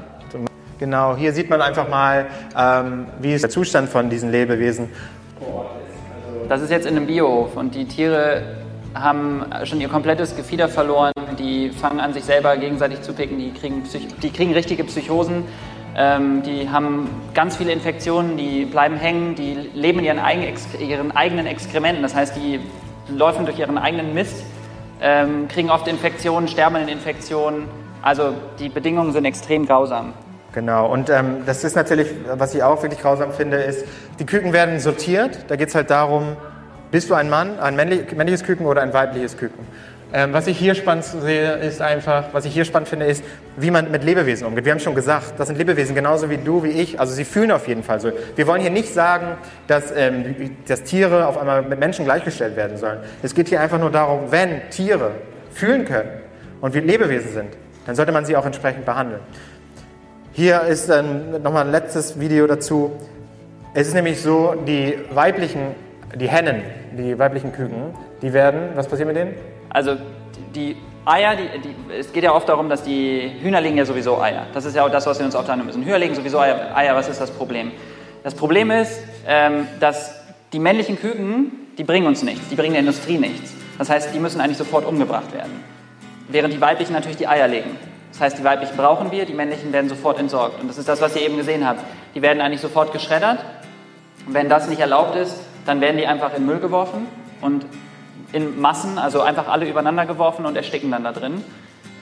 Genau, hier sieht man einfach mal, ähm, wie ist der Zustand von diesen Lebewesen. Das ist jetzt in einem Biohof und die Tiere haben schon ihr komplettes Gefieder verloren. Die fangen an, sich selber gegenseitig zu picken. Die kriegen, Psych die kriegen richtige Psychosen. Ähm, die haben ganz viele Infektionen, die bleiben hängen, die leben in ihren, eigen ihren eigenen Exkrementen. Das heißt, die laufen durch ihren eigenen Mist, ähm, kriegen oft Infektionen, sterben den Infektionen. Also die Bedingungen sind extrem grausam. Genau, und ähm, das ist natürlich, was ich auch wirklich grausam finde, ist, die Küken werden sortiert. Da geht es halt darum, bist du ein Mann, ein männlich, männliches Küken oder ein weibliches Küken? Ähm, was ich hier spannend sehe, ist einfach, was ich hier spannend finde, ist, wie man mit Lebewesen umgeht. Wir haben schon gesagt, das sind Lebewesen genauso wie du, wie ich. Also sie fühlen auf jeden Fall so. Wir wollen hier nicht sagen, dass, ähm, dass Tiere auf einmal mit Menschen gleichgestellt werden sollen. Es geht hier einfach nur darum, wenn Tiere fühlen können und wir Lebewesen sind, dann sollte man sie auch entsprechend behandeln. Hier ist dann nochmal ein letztes Video dazu. Es ist nämlich so, die weiblichen, die Hennen, die weiblichen Küken, die werden, was passiert mit denen? Also die Eier, die, die, es geht ja oft darum, dass die Hühner legen ja sowieso Eier. Das ist ja auch das, was wir uns oft anhören müssen. Hühner legen sowieso Eier, Eier, was ist das Problem? Das Problem ist, ähm, dass die männlichen Küken, die bringen uns nichts, die bringen der Industrie nichts. Das heißt, die müssen eigentlich sofort umgebracht werden. Während die weiblichen natürlich die Eier legen. Das heißt, die weiblichen brauchen wir, die männlichen werden sofort entsorgt. Und das ist das, was ihr eben gesehen habt. Die werden eigentlich sofort geschreddert. Und wenn das nicht erlaubt ist, dann werden die einfach in Müll geworfen und in Massen, also einfach alle übereinander geworfen und ersticken dann da drin.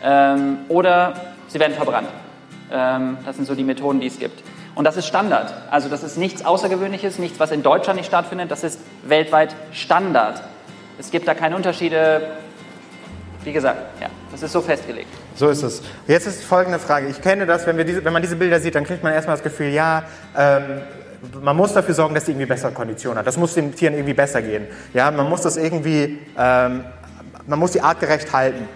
Ähm, oder sie werden verbrannt. Ähm, das sind so die Methoden, die es gibt. Und das ist Standard. Also das ist nichts Außergewöhnliches, nichts, was in Deutschland nicht stattfindet. Das ist weltweit Standard. Es gibt da keine Unterschiede. Wie gesagt, ja, das ist so festgelegt. So ist es. Jetzt ist folgende Frage. Ich kenne das, wenn, diese, wenn man diese Bilder sieht, dann kriegt man erstmal das Gefühl, ja, ähm, man muss dafür sorgen, dass die irgendwie bessere Konditionen hat. Das muss den Tieren irgendwie besser gehen. Ja, man muss das irgendwie, ähm, man muss die artgerecht halten.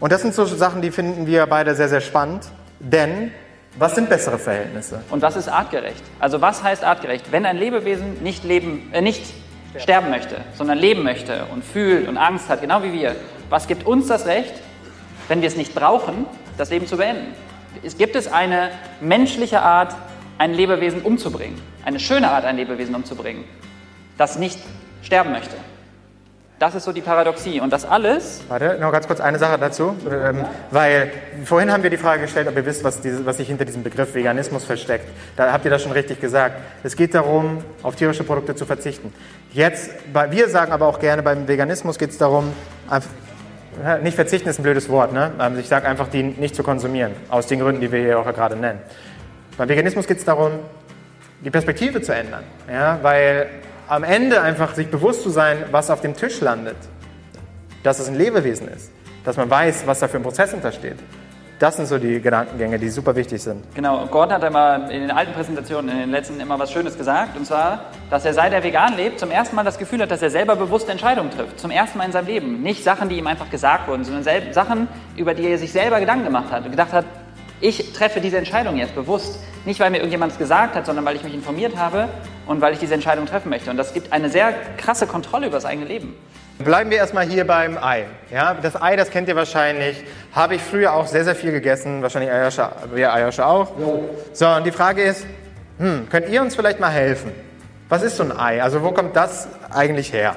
Und das sind so Sachen, die finden wir beide sehr, sehr spannend. Denn was sind bessere Verhältnisse? Und was ist artgerecht? Also was heißt artgerecht? Wenn ein Lebewesen nicht, leben, äh, nicht sterben möchte, sondern leben möchte und fühlt und Angst hat, genau wie wir, was gibt uns das Recht, wenn wir es nicht brauchen, das Leben zu beenden? Es gibt es eine menschliche Art, ein Lebewesen umzubringen, eine schöne Art, ein Lebewesen umzubringen, das nicht sterben möchte. Das ist so die Paradoxie. Und das alles. Warte, noch ganz kurz eine Sache dazu. Ähm, weil vorhin haben wir die Frage gestellt, ob ihr wisst, was, diese, was sich hinter diesem Begriff Veganismus versteckt. Da habt ihr das schon richtig gesagt. Es geht darum, auf tierische Produkte zu verzichten. Jetzt, wir sagen aber auch gerne, beim Veganismus geht es darum, nicht verzichten ist ein blödes Wort, ne? Ähm, ich sage einfach, die nicht zu konsumieren. Aus den Gründen, die wir hier auch gerade nennen. Beim Veganismus geht es darum, die Perspektive zu ändern. Ja? Weil am Ende einfach sich bewusst zu sein, was auf dem Tisch landet, dass es ein Lebewesen ist, dass man weiß, was da für ein Prozess hintersteht. Das sind so die Gedankengänge, die super wichtig sind. Genau, Gordon hat immer in den alten Präsentationen, in den letzten immer was Schönes gesagt, und zwar, dass er seit er vegan lebt, zum ersten Mal das Gefühl hat, dass er selber bewusste Entscheidungen trifft. Zum ersten Mal in seinem Leben. Nicht Sachen, die ihm einfach gesagt wurden, sondern Sachen, über die er sich selber Gedanken gemacht hat und gedacht hat, ich treffe diese Entscheidung jetzt bewusst. Nicht, weil mir irgendjemand es gesagt hat, sondern weil ich mich informiert habe und weil ich diese Entscheidung treffen möchte. Und das gibt eine sehr krasse Kontrolle über das eigene Leben. Bleiben wir erstmal hier beim Ei. Ja, das Ei, das kennt ihr wahrscheinlich. Habe ich früher auch sehr, sehr viel gegessen. Wahrscheinlich Eiersche, wir Eiersche auch. So, und die Frage ist, hm, könnt ihr uns vielleicht mal helfen? Was ist so ein Ei? Also wo kommt das eigentlich her?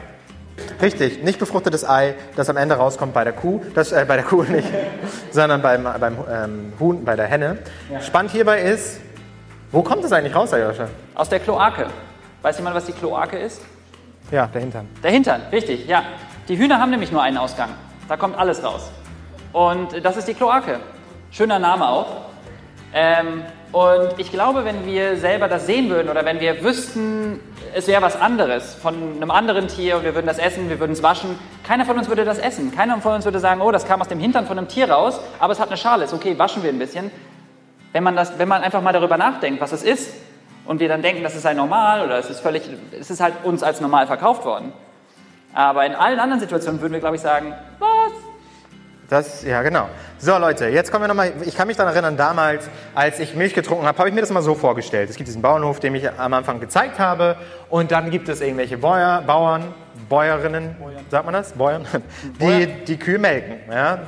Richtig, nicht befruchtetes Ei, das am Ende rauskommt bei der Kuh, das, äh, bei der Kuh nicht, sondern beim, beim ähm, Huhn, bei der Henne. Ja. Spannend hierbei ist, wo kommt es eigentlich raus, Ayosha? Aus der Kloake. Weiß jemand, was die Kloake ist? Ja, der Hintern. Der Hintern, richtig, ja. Die Hühner haben nämlich nur einen Ausgang. Da kommt alles raus. Und das ist die Kloake. Schöner Name auch. Ähm, und ich glaube, wenn wir selber das sehen würden oder wenn wir wüssten, es wäre was anderes von einem anderen Tier und wir würden das essen, wir würden es waschen, keiner von uns würde das essen. Keiner von uns würde sagen, oh, das kam aus dem Hintern von einem Tier raus, aber es hat eine Schale, ist okay, waschen wir ein bisschen. Wenn man, das, wenn man einfach mal darüber nachdenkt, was es ist, und wir dann denken, das ist ein normal oder es ist völlig, es ist halt uns als normal verkauft worden. Aber in allen anderen Situationen würden wir, glaube ich, sagen, was? Das, ja, genau. So, Leute, jetzt kommen wir nochmal. Ich kann mich daran erinnern, damals, als ich Milch getrunken habe, habe ich mir das mal so vorgestellt. Es gibt diesen Bauernhof, den ich am Anfang gezeigt habe. Und dann gibt es irgendwelche Bäuer, Bauern, Bäuerinnen, Bäuern. sagt man das? Bäuern, die die Kühe melken. Ja?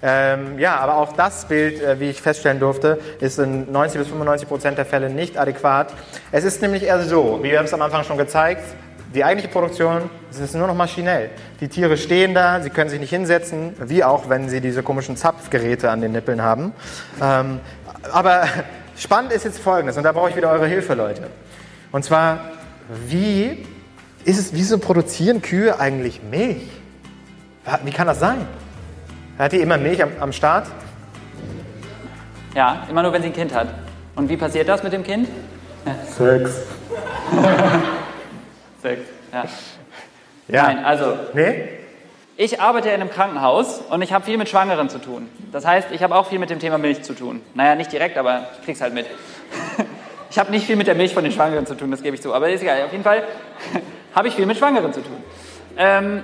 Ähm, ja, aber auch das Bild, äh, wie ich feststellen durfte, ist in 90 bis 95 Prozent der Fälle nicht adäquat. Es ist nämlich eher so, wie wir haben es am Anfang schon gezeigt, die eigentliche Produktion ist nur noch maschinell. Die Tiere stehen da, sie können sich nicht hinsetzen, wie auch wenn sie diese komischen Zapfgeräte an den Nippeln haben. Ähm, aber spannend ist jetzt Folgendes, und da brauche ich wieder eure Hilfe, Leute. Und zwar, wie ist es, wieso produzieren Kühe eigentlich Milch? Wie kann das sein? Hat die immer Milch am, am Start? Ja, immer nur, wenn sie ein Kind hat. Und wie passiert das mit dem Kind? Sex. Sex. Ja. Ja. Nein, also Nee? ich arbeite in einem Krankenhaus und ich habe viel mit Schwangeren zu tun. Das heißt, ich habe auch viel mit dem Thema Milch zu tun. Naja, nicht direkt, aber ich krieg's halt mit. Ich habe nicht viel mit der Milch von den Schwangeren zu tun, das gebe ich zu. Aber ist egal. Auf jeden Fall habe ich viel mit Schwangeren zu tun. Ähm,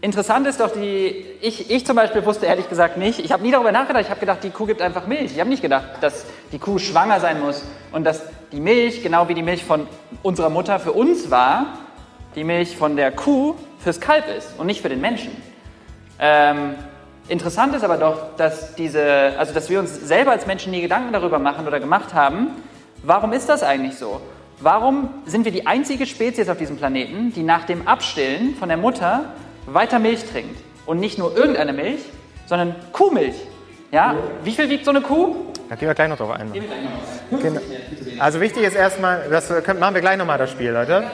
interessant ist doch die, ich, ich zum Beispiel wusste ehrlich gesagt nicht, ich habe nie darüber nachgedacht, ich habe gedacht, die Kuh gibt einfach Milch. Ich habe nicht gedacht, dass die Kuh schwanger sein muss und dass die Milch, genau wie die Milch von unserer Mutter für uns war, die Milch von der Kuh fürs Kalb ist und nicht für den Menschen. Ähm, interessant ist aber doch, dass, diese, also dass wir uns selber als Menschen nie Gedanken darüber machen oder gemacht haben, warum ist das eigentlich so? Warum sind wir die einzige Spezies auf diesem Planeten, die nach dem Abstillen von der Mutter weiter Milch trinkt? Und nicht nur irgendeine Milch, sondern Kuhmilch. Ja? Wie viel wiegt so eine Kuh? Da gehen wir gleich noch drauf ein. Genau. Also wichtig ist erstmal, das machen wir gleich nochmal das Spiel, Leute.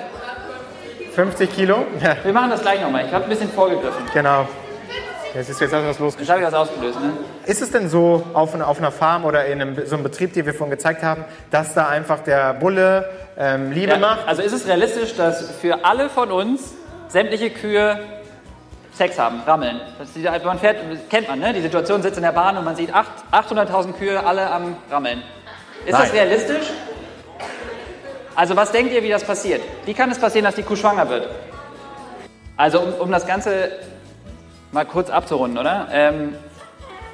50 Kilo. Wir machen das gleich nochmal. Ich habe ein bisschen vorgegriffen. genau. Jetzt ist jetzt was los. Jetzt habe ich was ausgelöst. Ne? Ist es denn so auf, einer- auf einer Farm oder in einem, so einem Betrieb, den wir vorhin gezeigt haben, dass da einfach der Bulle ähm, Liebe Ja, macht? also ist es realistisch, dass für alle von uns sämtliche Kühe Sex haben, rammeln. Das ist, die- man fährt, kennt man, ne? Die Situation sitzt in der Bahn und man sieht acht- 800.000 Kühe alle am Rammeln. Ist das Nein. realistisch? Also was denkt ihr, wie das passiert? Wie kann es passieren, dass die Kuh schwanger wird? Also um, um das Ganze mal kurz abzurunden, oder? Ähm,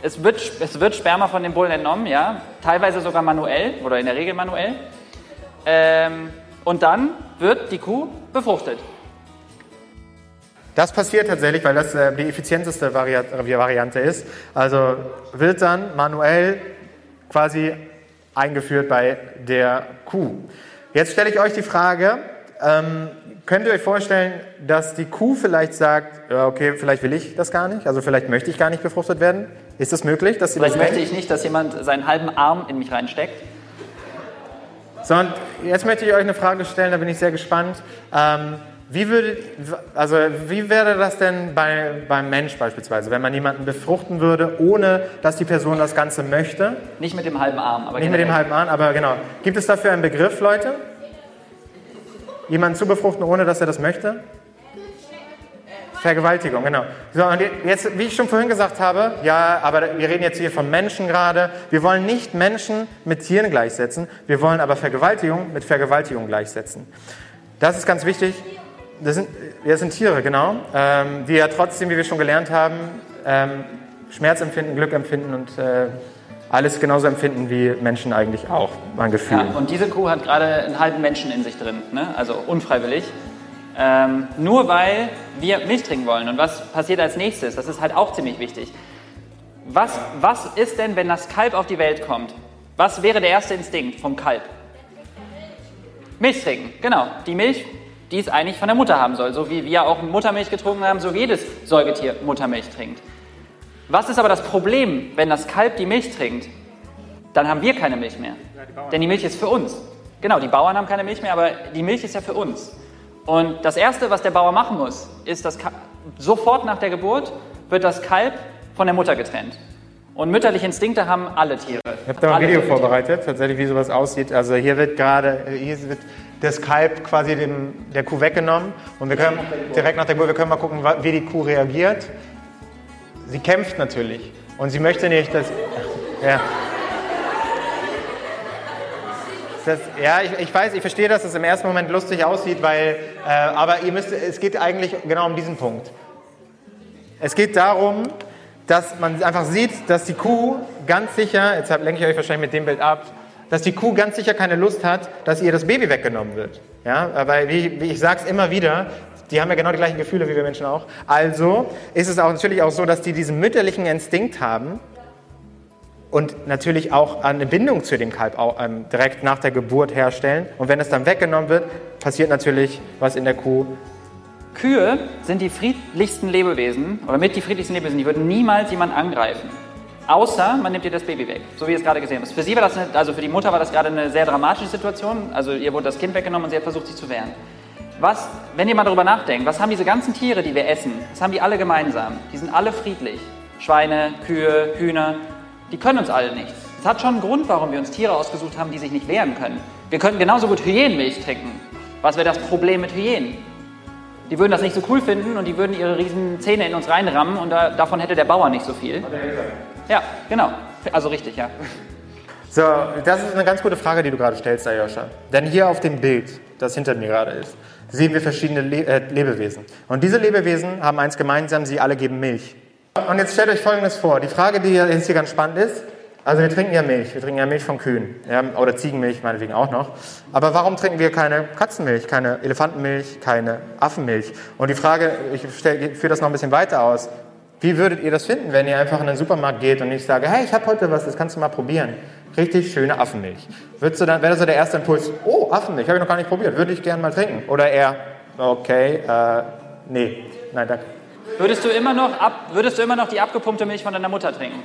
es, wird, es wird Sperma von dem Bullen entnommen, ja, teilweise sogar manuell oder in der Regel manuell. Ähm, und dann wird die Kuh befruchtet. Das passiert tatsächlich, weil das äh, die effizienteste Vari Variante ist. Also wird dann manuell quasi eingeführt bei der Kuh. Jetzt stelle ich euch die Frage, ähm, könnt ihr euch vorstellen, dass die Kuh vielleicht sagt, ja, okay, vielleicht will ich das gar nicht, also vielleicht möchte ich gar nicht befruchtet werden? Ist das möglich, dass sie Vielleicht das möchte ich nicht, dass jemand seinen halben Arm in mich reinsteckt. Sondern jetzt möchte ich euch eine Frage stellen, da bin ich sehr gespannt. Ähm, wie, würde, also wie wäre das denn bei, beim Mensch beispielsweise, wenn man jemanden befruchten würde, ohne dass die Person das Ganze möchte? Nicht mit dem halben Arm, aber Nicht mit dem halben Arm, aber genau. Gibt es dafür einen Begriff, Leute? Jemanden zu befruchten, ohne dass er das möchte? Vergewaltigung, genau. So, und jetzt, wie ich schon vorhin gesagt habe, ja, aber wir reden jetzt hier von Menschen gerade. Wir wollen nicht Menschen mit Tieren gleichsetzen, wir wollen aber Vergewaltigung mit Vergewaltigung gleichsetzen. Das ist ganz wichtig. Das sind, wir sind Tiere, genau, ähm, die ja trotzdem, wie wir schon gelernt haben, ähm, Schmerz empfinden, Glück empfinden und äh, alles genauso empfinden wie Menschen eigentlich auch, mein Gefühl. Ja, und diese Kuh hat gerade einen halben Menschen in sich drin, ne? also unfreiwillig. Ähm, nur weil wir Milch trinken wollen. Und was passiert als nächstes? Das ist halt auch ziemlich wichtig. Was, was ist denn, wenn das Kalb auf die Welt kommt? Was wäre der erste Instinkt vom Kalb? Milch trinken, genau. Die Milch, die es eigentlich von der Mutter haben soll. So wie wir auch Muttermilch getrunken haben, so jedes Säugetier Muttermilch trinkt. Was ist aber das Problem, wenn das Kalb die Milch trinkt? Dann haben wir keine Milch mehr. Denn die Milch ist für uns. Genau, die Bauern haben keine Milch mehr, aber die Milch ist ja für uns. Und das Erste, was der Bauer machen muss, ist, dass sofort nach der Geburt wird das Kalb von der Mutter getrennt. Und mütterliche Instinkte haben alle Tiere. Ich habe da ein Alle Video Säugetiere. vorbereitet, tatsächlich, wie sowas aussieht. Also hier wird gerade, hier wird das Kalb quasi dem, der Kuh weggenommen und wir können direkt nach der Geburt, wir können mal gucken, wie die Kuh reagiert. Sie kämpft natürlich und sie möchte nicht, dass, ja. Das, ja, ich, ich weiß, ich verstehe, dass es im ersten Moment lustig aussieht, weil, äh, aber ihr müsst, es geht eigentlich genau um diesen Punkt. Es geht darum, dass man einfach sieht, dass die Kuh ganz sicher, jetzt lenke ich euch wahrscheinlich mit dem Bild ab, dass die Kuh ganz sicher keine Lust hat, dass ihr das Baby weggenommen wird. Ja, aber wie, wie ich sage es immer wieder, die haben ja genau die gleichen Gefühle wie wir Menschen auch. Also ist es auch natürlich auch so, dass die diesen mütterlichen Instinkt haben und natürlich auch eine Bindung zu dem Kalb auch, ähm, direkt nach der Geburt herstellen. Und wenn es dann weggenommen wird, passiert natürlich was in der Kuh. Kühe sind die friedlichsten Lebewesen oder mit die friedlichsten Lebewesen. Die würden niemals jemand angreifen. Außer man nimmt ihr das Baby weg, so wie ihr es gerade gesehen habt. Für sie war das, eine, also für die Mutter war das gerade eine sehr dramatische Situation. Also ihr wurde das Kind weggenommen und sie hat versucht, sich zu wehren. Was, wenn ihr mal darüber nachdenkt, was haben diese ganzen Tiere, die wir essen, was haben die alle gemeinsam? Die sind alle friedlich. Schweine, Kühe, Hühner, die können uns alle nichts. Es hat schon einen Grund, warum wir uns Tiere ausgesucht haben, die sich nicht wehren können. Wir könnten genauso gut Hyänenmilch trinken. Was wäre das Problem mit Hyänen? Die würden das nicht so cool finden und die würden ihre riesen Zähne in uns reinrammen und da, davon hätte der Bauer nicht so viel. Ja, genau. Also richtig, ja. So, das ist eine ganz gute Frage, die du gerade stellst, Ayosha. Denn hier auf dem Bild, das hinter mir gerade ist, sehen wir verschiedene Le äh, Lebewesen. Und diese Lebewesen haben eins gemeinsam, sie alle geben Milch. Und jetzt stellt euch Folgendes vor. Die Frage, die jetzt hier ganz spannend ist, also wir trinken ja Milch, wir trinken ja Milch von Kühen ja, oder Ziegenmilch meinetwegen auch noch. Aber warum trinken wir keine Katzenmilch, keine Elefantenmilch, keine Affenmilch? Und die Frage, ich führe das noch ein bisschen weiter aus. Wie würdet ihr das finden, wenn ihr einfach in den Supermarkt geht und ich sage, hey, ich habe heute was, das kannst du mal probieren. Richtig schöne Affenmilch. Würdest du dann, wäre das so der erste Impuls, oh, Affenmilch, habe ich noch gar nicht probiert, würde ich gerne mal trinken. Oder eher, okay, äh, nee, nein, danke. Würdest du, immer noch ab, würdest du immer noch die abgepumpte Milch von deiner Mutter trinken?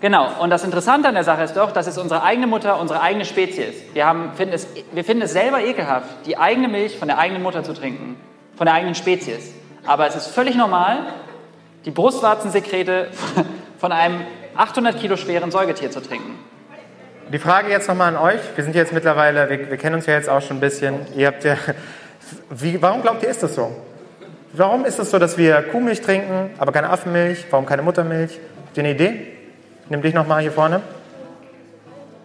Genau, und das Interessante an der Sache ist doch, dass es unsere eigene Mutter, unsere eigene Spezies. Wir, haben, finden es, wir finden es selber ekelhaft, die eigene Milch von der eigenen Mutter zu trinken, von der eigenen Spezies. Aber es ist völlig normal, die Brustwarzensekrete von einem 800 Kilo schweren Säugetier zu trinken. Die Frage jetzt nochmal an euch. Wir sind jetzt mittlerweile, wir, wir, kennen uns ja jetzt auch schon ein bisschen. Ihr habt ja, wie, warum glaubt ihr, ist das so? Warum ist es das so, dass wir Kuhmilch trinken, aber keine Affenmilch? Warum keine Muttermilch? Habt ihr eine Idee? Nimm dich nochmal hier vorne.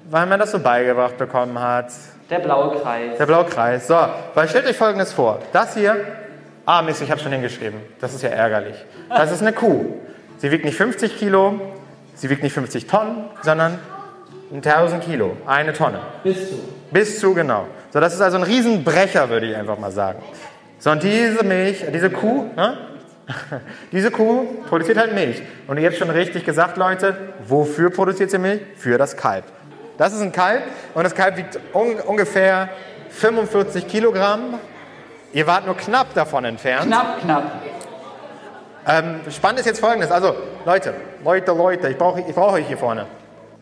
Weil man das so beigebracht bekommen hat. Der blaue Kreis. Der blaue Kreis. So, weil stellt euch Folgendes vor. Das hier, ah Mist, ich habe schon hingeschrieben. Das ist ja ärgerlich. Das ist eine Kuh. Sie wiegt nicht 50 Kilo, Sie wiegt nicht 50 Tonnen, sondern 1000 Kilo, eine Tonne. Bis zu. Bis zu, genau. So, das ist also ein Riesenbrecher, würde ich einfach mal sagen. So, und diese Milch, diese Kuh, ne? diese Kuh produziert halt Milch. Und ihr habt schon richtig gesagt, Leute, wofür produziert sie Milch? Für das Kalb. Das ist ein Kalb und das Kalb wiegt un ungefähr 45 Kilogramm. Ihr wart nur knapp davon entfernt. Knapp, knapp. Ähm, spannend ist jetzt folgendes. Also, Leute, Leute, Leute, ich brauche ich brauch euch hier vorne.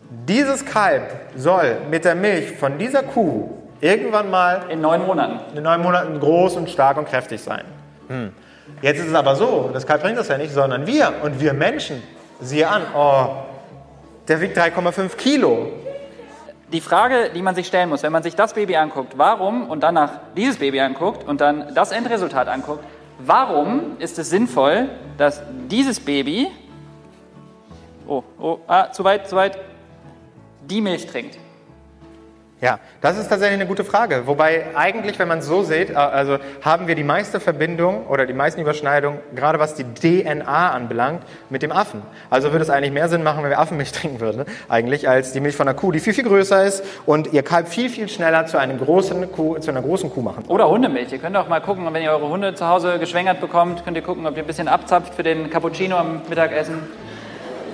Dieses Kalb soll mit der Milch von dieser Kuh irgendwann mal in neun Monaten, in neun Monaten groß und stark und kräftig sein. Hm. Jetzt ist es aber so, das Kalb bringt das ja nicht, sondern wir und wir Menschen. Siehe an, oh, der wiegt 3,5 Kilo. Die Frage, die man sich stellen muss, wenn man sich das Baby anguckt, warum und danach dieses Baby anguckt und dann das Endresultat anguckt, warum ist es sinnvoll, dass dieses Baby, oh, oh, ah, zu weit, zu weit, die Milch trinkt? Ja, das ist tatsächlich eine gute Frage. Wobei eigentlich, wenn man es so sieht, äh, also haben wir die meiste Verbindung oder die meisten Überschneidungen, gerade was die DNA anbelangt, mit dem Affen. Also würde es eigentlich mehr Sinn machen, wenn wir Affenmilch trinken würden, eigentlich, als die Milch von einer Kuh, die viel, viel größer ist und ihr Kalb viel, viel schneller zu, einem großen Kuh, zu einer großen Kuh machen. Oder Hundemilch. Ihr könnt auch mal gucken, wenn ihr eure Hunde zu Hause geschwängert bekommt, könnt ihr gucken, ob ihr ein bisschen abzapft für den Cappuccino am Mittagessen.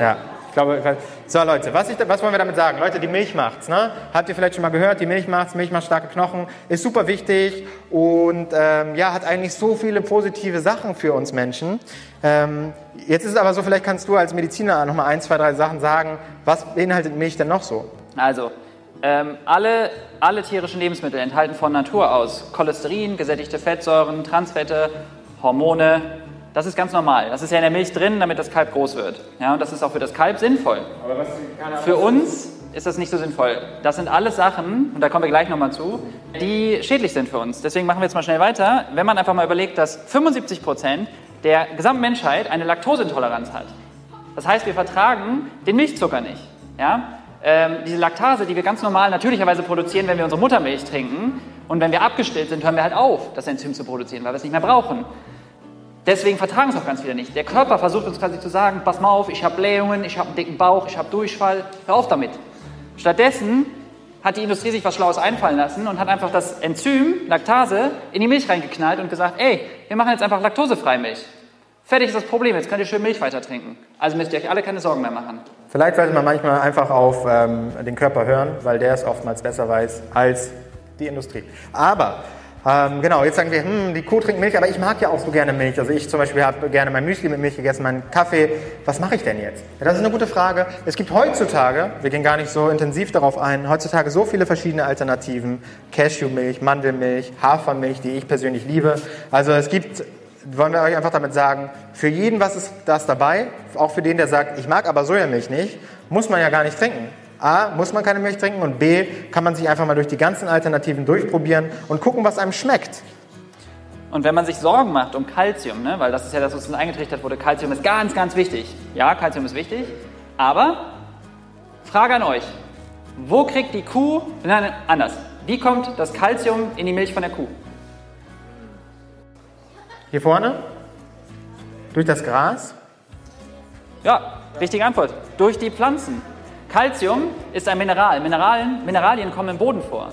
Ja, ich glaube, so Leute, was, ich, was, wollen wir damit sagen? Leute, die Milch macht's, ne? Habt ihr vielleicht schon mal gehört, die Milch macht's, Milch macht starke Knochen, ist super wichtig und ähm, ja, hat eigentlich so viele positive Sachen für uns Menschen. Ähm, jetzt ist es aber so, vielleicht kannst du als Mediziner noch mal ein, zwei, drei Sachen sagen. Was beinhaltet Milch denn noch so? Also, ähm, alle, alle tierischen Lebensmittel enthalten von Natur aus Cholesterin, gesättigte Fettsäuren, Transfette, Hormone, das ist ganz normal. Das ist ja in der Milch drin, damit das Kalb groß wird. Ja, und das ist auch für das Kalb sinnvoll. für uns ist das nicht so sinnvoll. Das sind alles Sachen, und da kommen wir gleich nochmal zu, die schädlich sind für uns. Deswegen machen wir jetzt mal schnell weiter. Wenn man einfach mal überlegt, dass 75 Prozent der gesamten Menschheit eine Laktoseintoleranz hat. Das heißt, wir vertragen den Milchzucker nicht. Ja? Ähm, diese Laktase, die wir ganz normal natürlicherweise produzieren, wenn wir unsere Muttermilch trinken, und wenn wir abgestillt sind, hören wir halt auf, das Enzym zu produzieren, weil wir es nicht mehr brauchen. Deswegen vertragen es auch ganz viele nicht. Der Körper versucht uns quasi zu sagen, pass mal auf, ich habe Blähungen, ich habe einen dicken Bauch, ich habe Durchfall, hör auf damit. Stattdessen hat die Industrie sich was Schlaues einfallen lassen und hat einfach das Enzym, Laktase, in die Milch reingeknallt und gesagt, ey, wir machen jetzt einfach laktosefreie Milch. Fertig ist das Problem, jetzt könnt ihr schön Milch weiter trinken. Also müsst ihr euch alle keine Sorgen mehr machen. Vielleicht sollte man manchmal einfach auf ähm, den Körper hören, weil der es oftmals besser weiß als die Industrie. Aber ähm, genau, jetzt sagen wir, hm, die Kuh trinkt Milch, aber ich mag ja auch so gerne Milch. Also ich zum Beispiel habe gerne mein Müsli mit Milch gegessen, meinen Kaffee. Was mache ich denn jetzt? Ja, das ist eine gute Frage. Es gibt heutzutage, wir gehen gar nicht so intensiv darauf ein, heutzutage so viele verschiedene Alternativen. Cashewmilch, Mandelmilch, Hafermilch, die ich persönlich liebe. Also es gibt, wollen wir euch einfach damit sagen, für jeden was ist das dabei. Auch für den, der sagt, ich mag aber Sojamilch nicht, muss man ja gar nicht trinken. A, muss man keine Milch trinken und B, kann man sich einfach mal durch die ganzen Alternativen durchprobieren und gucken, was einem schmeckt. Und wenn man sich Sorgen macht um Kalzium, ne, weil das ist ja das, was uns eingetrichtert wurde, Kalzium ist ganz, ganz wichtig. Ja, Kalzium ist wichtig, aber Frage an euch, wo kriegt die Kuh, nein, anders, wie kommt das Kalzium in die Milch von der Kuh? Hier vorne? Durch das Gras? Ja, richtige Antwort. Durch die Pflanzen. Calcium ist ein Mineral. Mineralien, Mineralien kommen im Boden vor.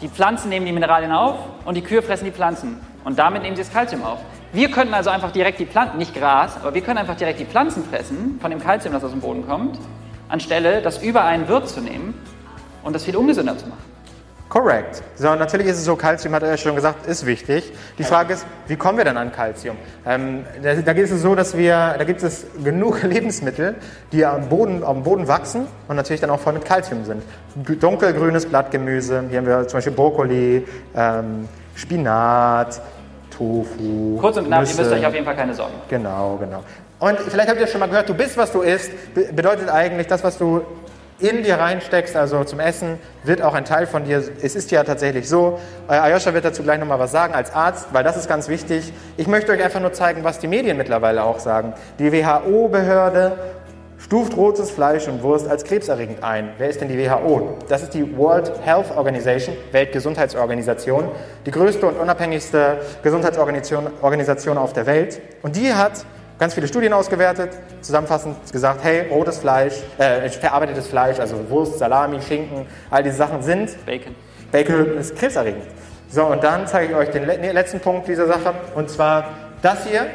Die Pflanzen nehmen die Mineralien auf und die Kühe fressen die Pflanzen. Und damit nehmen sie das Calcium auf. Wir könnten also einfach direkt die Pflanzen, nicht Gras, aber wir können einfach direkt die Pflanzen fressen von dem Calcium, das aus dem Boden kommt, anstelle das über einen Wirt zu nehmen und das viel ungesünder zu machen. Correct. So, natürlich ist es so, Calcium hat er ja schon gesagt, ist wichtig. Die Frage ist, wie kommen wir denn an Calcium? Ähm, da, da ist es so, dass wir, da gibt es genug Lebensmittel, die am Boden, am Boden wachsen und natürlich dann auch voll mit Calcium sind. Dunkelgrünes Blattgemüse, hier haben wir zum Beispiel Brokkoli, ähm, Spinat, Tofu. Kurz und knapp, Nüsse. ihr müsst euch auf jeden Fall keine Sorgen. Genau, genau. Und vielleicht habt ihr schon mal gehört, du bist, was du isst, be- bedeutet eigentlich, das, was du in dir reinsteckst, also zum Essen, wird auch ein Teil von dir. Es ist ja tatsächlich so. Äh, Ayosha wird dazu gleich nochmal was sagen als Arzt, weil das ist ganz wichtig. Ich möchte euch einfach nur zeigen, was die Medien mittlerweile auch sagen. Die WHO-Behörde stuft rotes Fleisch und Wurst als krebserregend ein. Wer ist denn die WHO? Das ist die World Health Organization, Weltgesundheitsorganisation, die größte und unabhängigste Gesundheitsorganisation Organisation auf der Welt. Und die hat ganz viele Studien ausgewertet, zusammenfassend gesagt, hey, rotes Fleisch, äh, verarbeitetes Fleisch, also Wurst, Salami, Schinken, all diese Sachen sind Bacon. Bacon ist krebserregend. So, und dann zeige ich euch den letzten Punkt dieser Sache. Und zwar das hier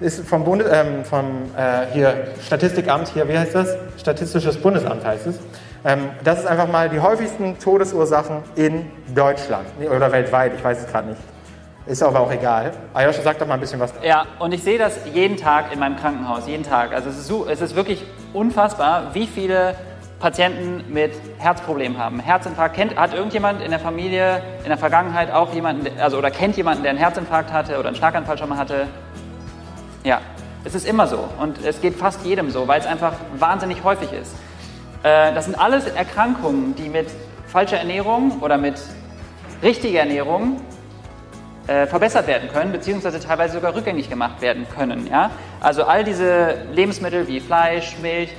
ist vom, Bundes, ähm, vom äh, hier Statistikamt, hier, wie heißt das? Statistisches Bundesamt heißt es. Ähm, das ist einfach mal die häufigsten Todesursachen in Deutschland oder weltweit, ich weiß es gerade nicht. Ist aber auch egal. Ayosha, sag doch mal ein bisschen was. Ja, und ich sehe das jeden Tag in meinem Krankenhaus, jeden Tag. Also es ist, so, es ist wirklich unfassbar, wie viele Patienten mit Herzproblemen haben. Herzinfarkt, kennt, hat irgendjemand in der Familie in der Vergangenheit auch jemanden, also oder kennt jemanden, der einen Herzinfarkt hatte oder einen Schlaganfall schon mal hatte? Ja, es ist immer so und es geht fast jedem so, weil es einfach wahnsinnig häufig ist. Äh, das sind alles Erkrankungen, die mit falscher Ernährung oder mit richtiger Ernährung äh, verbessert werden können, beziehungsweise teilweise sogar rückgängig gemacht werden können. Ja? Also all diese Lebensmittel wie Fleisch, Milch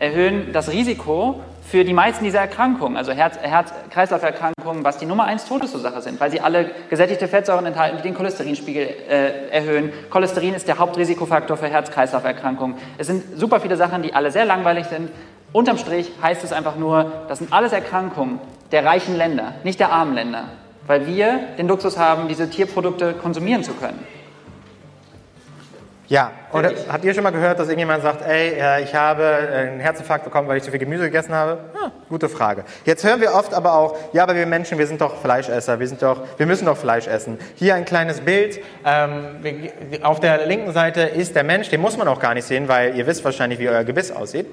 erhöhen das Risiko für die meisten dieser Erkrankungen, also Herz- Herz-Kreislauf-Erkrankungen, was die Nummer 1 Todesursache sind, weil sie alle gesättigte Fettsäuren enthalten, die den Cholesterinspiegel äh, erhöhen. Cholesterin ist der Hauptrisikofaktor für Herz-Kreislauf-Erkrankungen. Es sind super viele Sachen, die alle sehr langweilig sind. Unterm Strich heißt es einfach nur, das sind alles Erkrankungen der reichen Länder, nicht der armen Länder weil wir den Luxus haben, diese Tierprodukte konsumieren zu können. Ja, oder habt ihr schon mal gehört, dass irgendjemand sagt, ey, äh, ich habe einen Herzinfarkt bekommen, weil ich zu viel Gemüse gegessen habe? Ja, gute Frage. Jetzt hören wir oft aber auch, ja, aber wir Menschen, wir sind doch Fleischesser, wir, sind doch, wir müssen doch Fleisch essen. Hier ein kleines Bild. Ähm, auf der linken Seite ist der Mensch, den muss man auch gar nicht sehen, weil ihr wisst wahrscheinlich, wie euer Gebiss aussieht.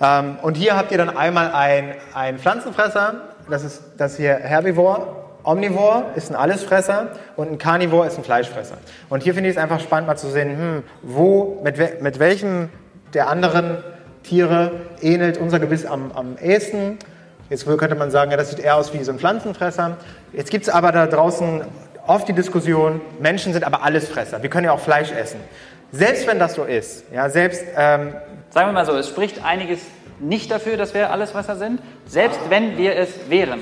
Ähm, und hier habt ihr dann einmal ein, ein Pflanzenfresser, das ist das hier Herbivor, Omnivore ist ein Allesfresser und ein Carnivore ist ein Fleischfresser. Und hier finde ich es einfach spannend mal zu sehen, hm, wo, mit, we mit welchem der anderen Tiere ähnelt unser Gebiss am, am ehesten. Jetzt könnte man sagen, ja, das sieht eher aus wie so ein Pflanzenfresser. Jetzt gibt es aber da draußen oft die Diskussion, Menschen sind aber Allesfresser. Wir können ja auch Fleisch essen. Selbst wenn das so ist, ja, selbst ähm, Sagen wir mal so, es spricht einiges nicht dafür, dass wir Allesfresser sind. Selbst wenn wir es wären,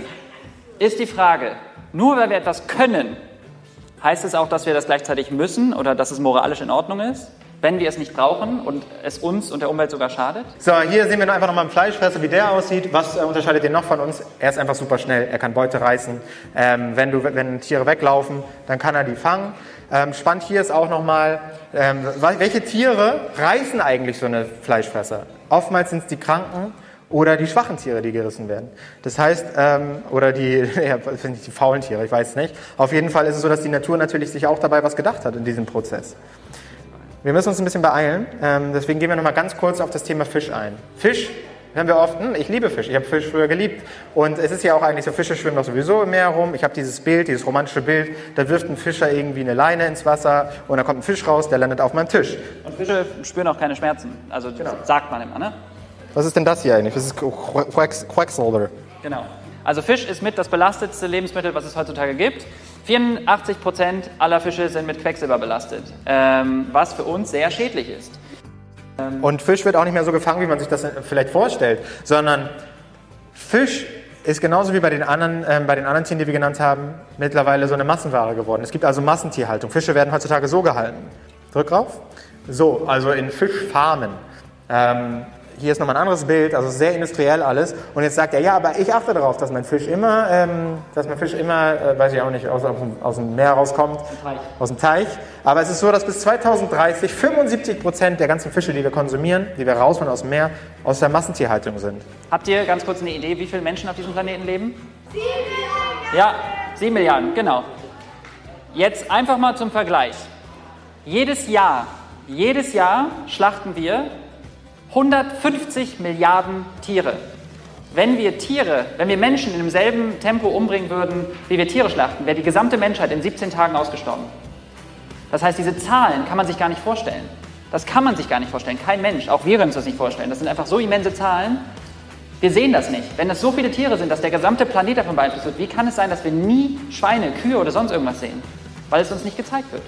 ist die Frage, nur weil wir etwas können, heißt es auch, dass wir das gleichzeitig müssen oder dass es moralisch in Ordnung ist, wenn wir es nicht brauchen und es uns und der Umwelt sogar schadet? So, hier sehen wir einfach nochmal einen Fleischfresser, wie der aussieht. Was äh, unterscheidet den noch von uns? Er ist einfach super schnell, er kann Beute reißen. Ähm, wenn, du, wenn Tiere weglaufen, dann kann er die fangen. Ähm, spannend hier ist auch nochmal, ähm, welche Tiere reißen eigentlich so eine Fleischfresser? Oftmals sind es die Kranken oder die schwachen Tiere, die gerissen werden. Das heißt, ähm, oder die, ja, ich die faulen Tiere, ich weiß es nicht. Auf jeden Fall ist es so, dass die Natur natürlich sich auch dabei was gedacht hat in diesem Prozess. Wir müssen uns ein bisschen beeilen, ähm, deswegen gehen wir noch mal ganz kurz auf das Thema Fisch ein. Fisch hören wir oft, hm, ich liebe Fisch, ich habe Fisch früher geliebt. Und es ist ja auch eigentlich so, Fische schwimmen doch sowieso im Meer rum. Ich habe dieses Bild, dieses romantische Bild, da wirft ein Fischer irgendwie eine Leine ins Wasser und da kommt ein Fisch raus, der landet auf meinem Tisch. Und Fische spüren auch keine Schmerzen. Also Genau. sagt man immer, ne? Was ist denn das hier eigentlich? Das ist Quacksilver. Genau. Also Fisch ist mit das belastetste Lebensmittel, was es heutzutage gibt. 84 Prozent aller Fische sind mit Quecksilber belastet, ähm, was für uns sehr schädlich ist. Und Fisch wird auch nicht mehr so gefangen, wie man sich das vielleicht vorstellt, sondern Fisch ist genauso wie bei den anderen, ähm, bei den anderen Tieren, die wir genannt haben, mittlerweile so eine Massenware geworden. Es gibt also Massentierhaltung. Fische werden heutzutage so gehalten. Drück drauf. So, also in Fischfarmen. Ähm, hier ist nochmal ein anderes Bild, also sehr industriell alles. Und jetzt sagt er, ja, aber ich achte darauf, dass mein Fisch immer, ähm, dass mein Fisch immer, äh, weiß ich auch nicht, aus, aus, dem- aus dem Meer rauskommt, Teich. aus dem Teich. Aber es ist so, dass bis 2030 75 Prozent der ganzen Fische, die wir konsumieren, die wir rausholen aus dem Meer, aus der Massentierhaltung sind. Habt ihr ganz kurz eine Idee, wie viele Menschen auf diesem Planeten leben? Sieben Milliarden. Ja, sieben Milliarden, genau. Jetzt einfach mal zum Vergleich. Jedes Jahr, jedes Jahr schlachten wir 150 Milliarden Tiere. Wenn wir Tiere, wenn wir Menschen in demselben Tempo umbringen würden, wie wir Tiere schlachten, wäre die gesamte Menschheit in 17 Tagen ausgestorben. Das heißt, diese Zahlen kann man sich gar nicht vorstellen. Das kann man sich gar nicht vorstellen. Kein Mensch, auch wir können uns das nicht vorstellen. Das sind einfach so immense Zahlen. Wir sehen das nicht. Wenn es so viele Tiere sind, dass der gesamte Planet davon beeinflusst wird, wie kann es sein, dass wir nie Schweine, Kühe oder sonst irgendwas sehen? Weil es uns nicht gezeigt wird.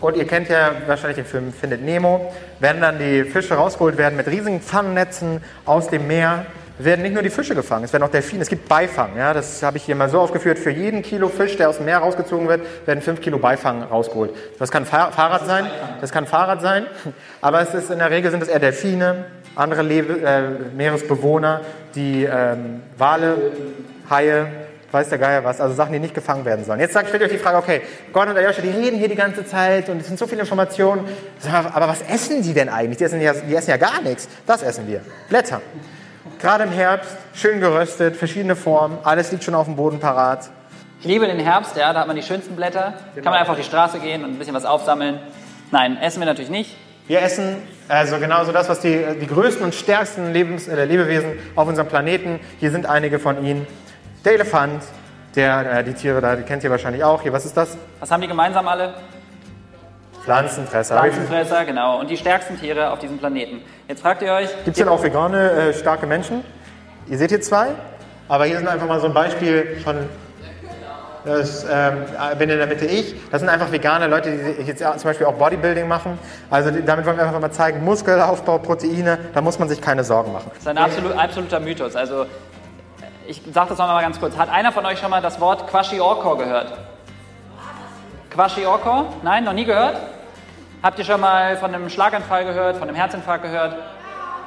Und ihr kennt ja wahrscheinlich den Film Findet Nemo. Wenn dann die Fische rausgeholt werden mit riesigen Pfannennetzen aus dem Meer, werden nicht nur die Fische gefangen, es werden auch Delfine. Es gibt Beifang. Ja? Das habe ich hier mal so aufgeführt. Für jeden Kilo Fisch, der aus dem Meer rausgezogen wird, werden fünf Kilo Beifang rausgeholt. Das kann Fahr Fahrrad sein, das kann Fahrrad sein, aber es ist in der Regel sind es eher Delfine, andere Lebe äh, Meeresbewohner, die ähm, Wale, Haie, weiß der Geier was, also Sachen, die nicht gefangen werden sollen. Jetzt sagt, stellt euch die Frage, okay, Gordon und Ayosha, die reden hier die ganze Zeit und es sind so viele Informationen. Aber was essen die denn eigentlich? Die essen ja, die essen ja gar nichts. Das essen wir. Blätter. Gerade im Herbst, schön geröstet, verschiedene Formen, alles liegt schon auf dem Boden parat. Ich liebe den Herbst, ja, da hat man die schönsten Blätter. Kann man einfach auf die Straße gehen und ein bisschen was aufsammeln. Nein, essen wir natürlich nicht. Wir essen also genauso das, was die, die größten und stärksten Lebens, äh, Lebewesen auf unserem Planeten. Hier sind einige von ihnen. Der Elefant, der, äh, die Tiere da, die kennt ihr wahrscheinlich auch. Hier, was ist das? Was haben die gemeinsam alle? Pflanzenfresser. Pflanzenfresser, genau. Und die stärksten Tiere auf diesem Planeten. Jetzt fragt ihr euch, Gibt es denn auch vegane, äh, starke Menschen? Ihr seht hier zwei, aber hier sind einfach mal so ein Beispiel von, das ähm, bin in der Mitte ich. Das sind einfach vegane Leute, die jetzt zum Beispiel auch Bodybuilding machen. Also damit wollen wir einfach mal zeigen, Muskelaufbau, Proteine, da muss man sich keine Sorgen machen. Das ist ein absolut, absoluter Mythos. Also, ich sage das nochmal ganz kurz. Hat einer von euch schon mal das Wort Kwashiorkor gehört? Kwashiorkor? Nein, noch nie gehört? Habt ihr schon mal von einem Schlaganfall gehört, von einem Herzinfarkt gehört?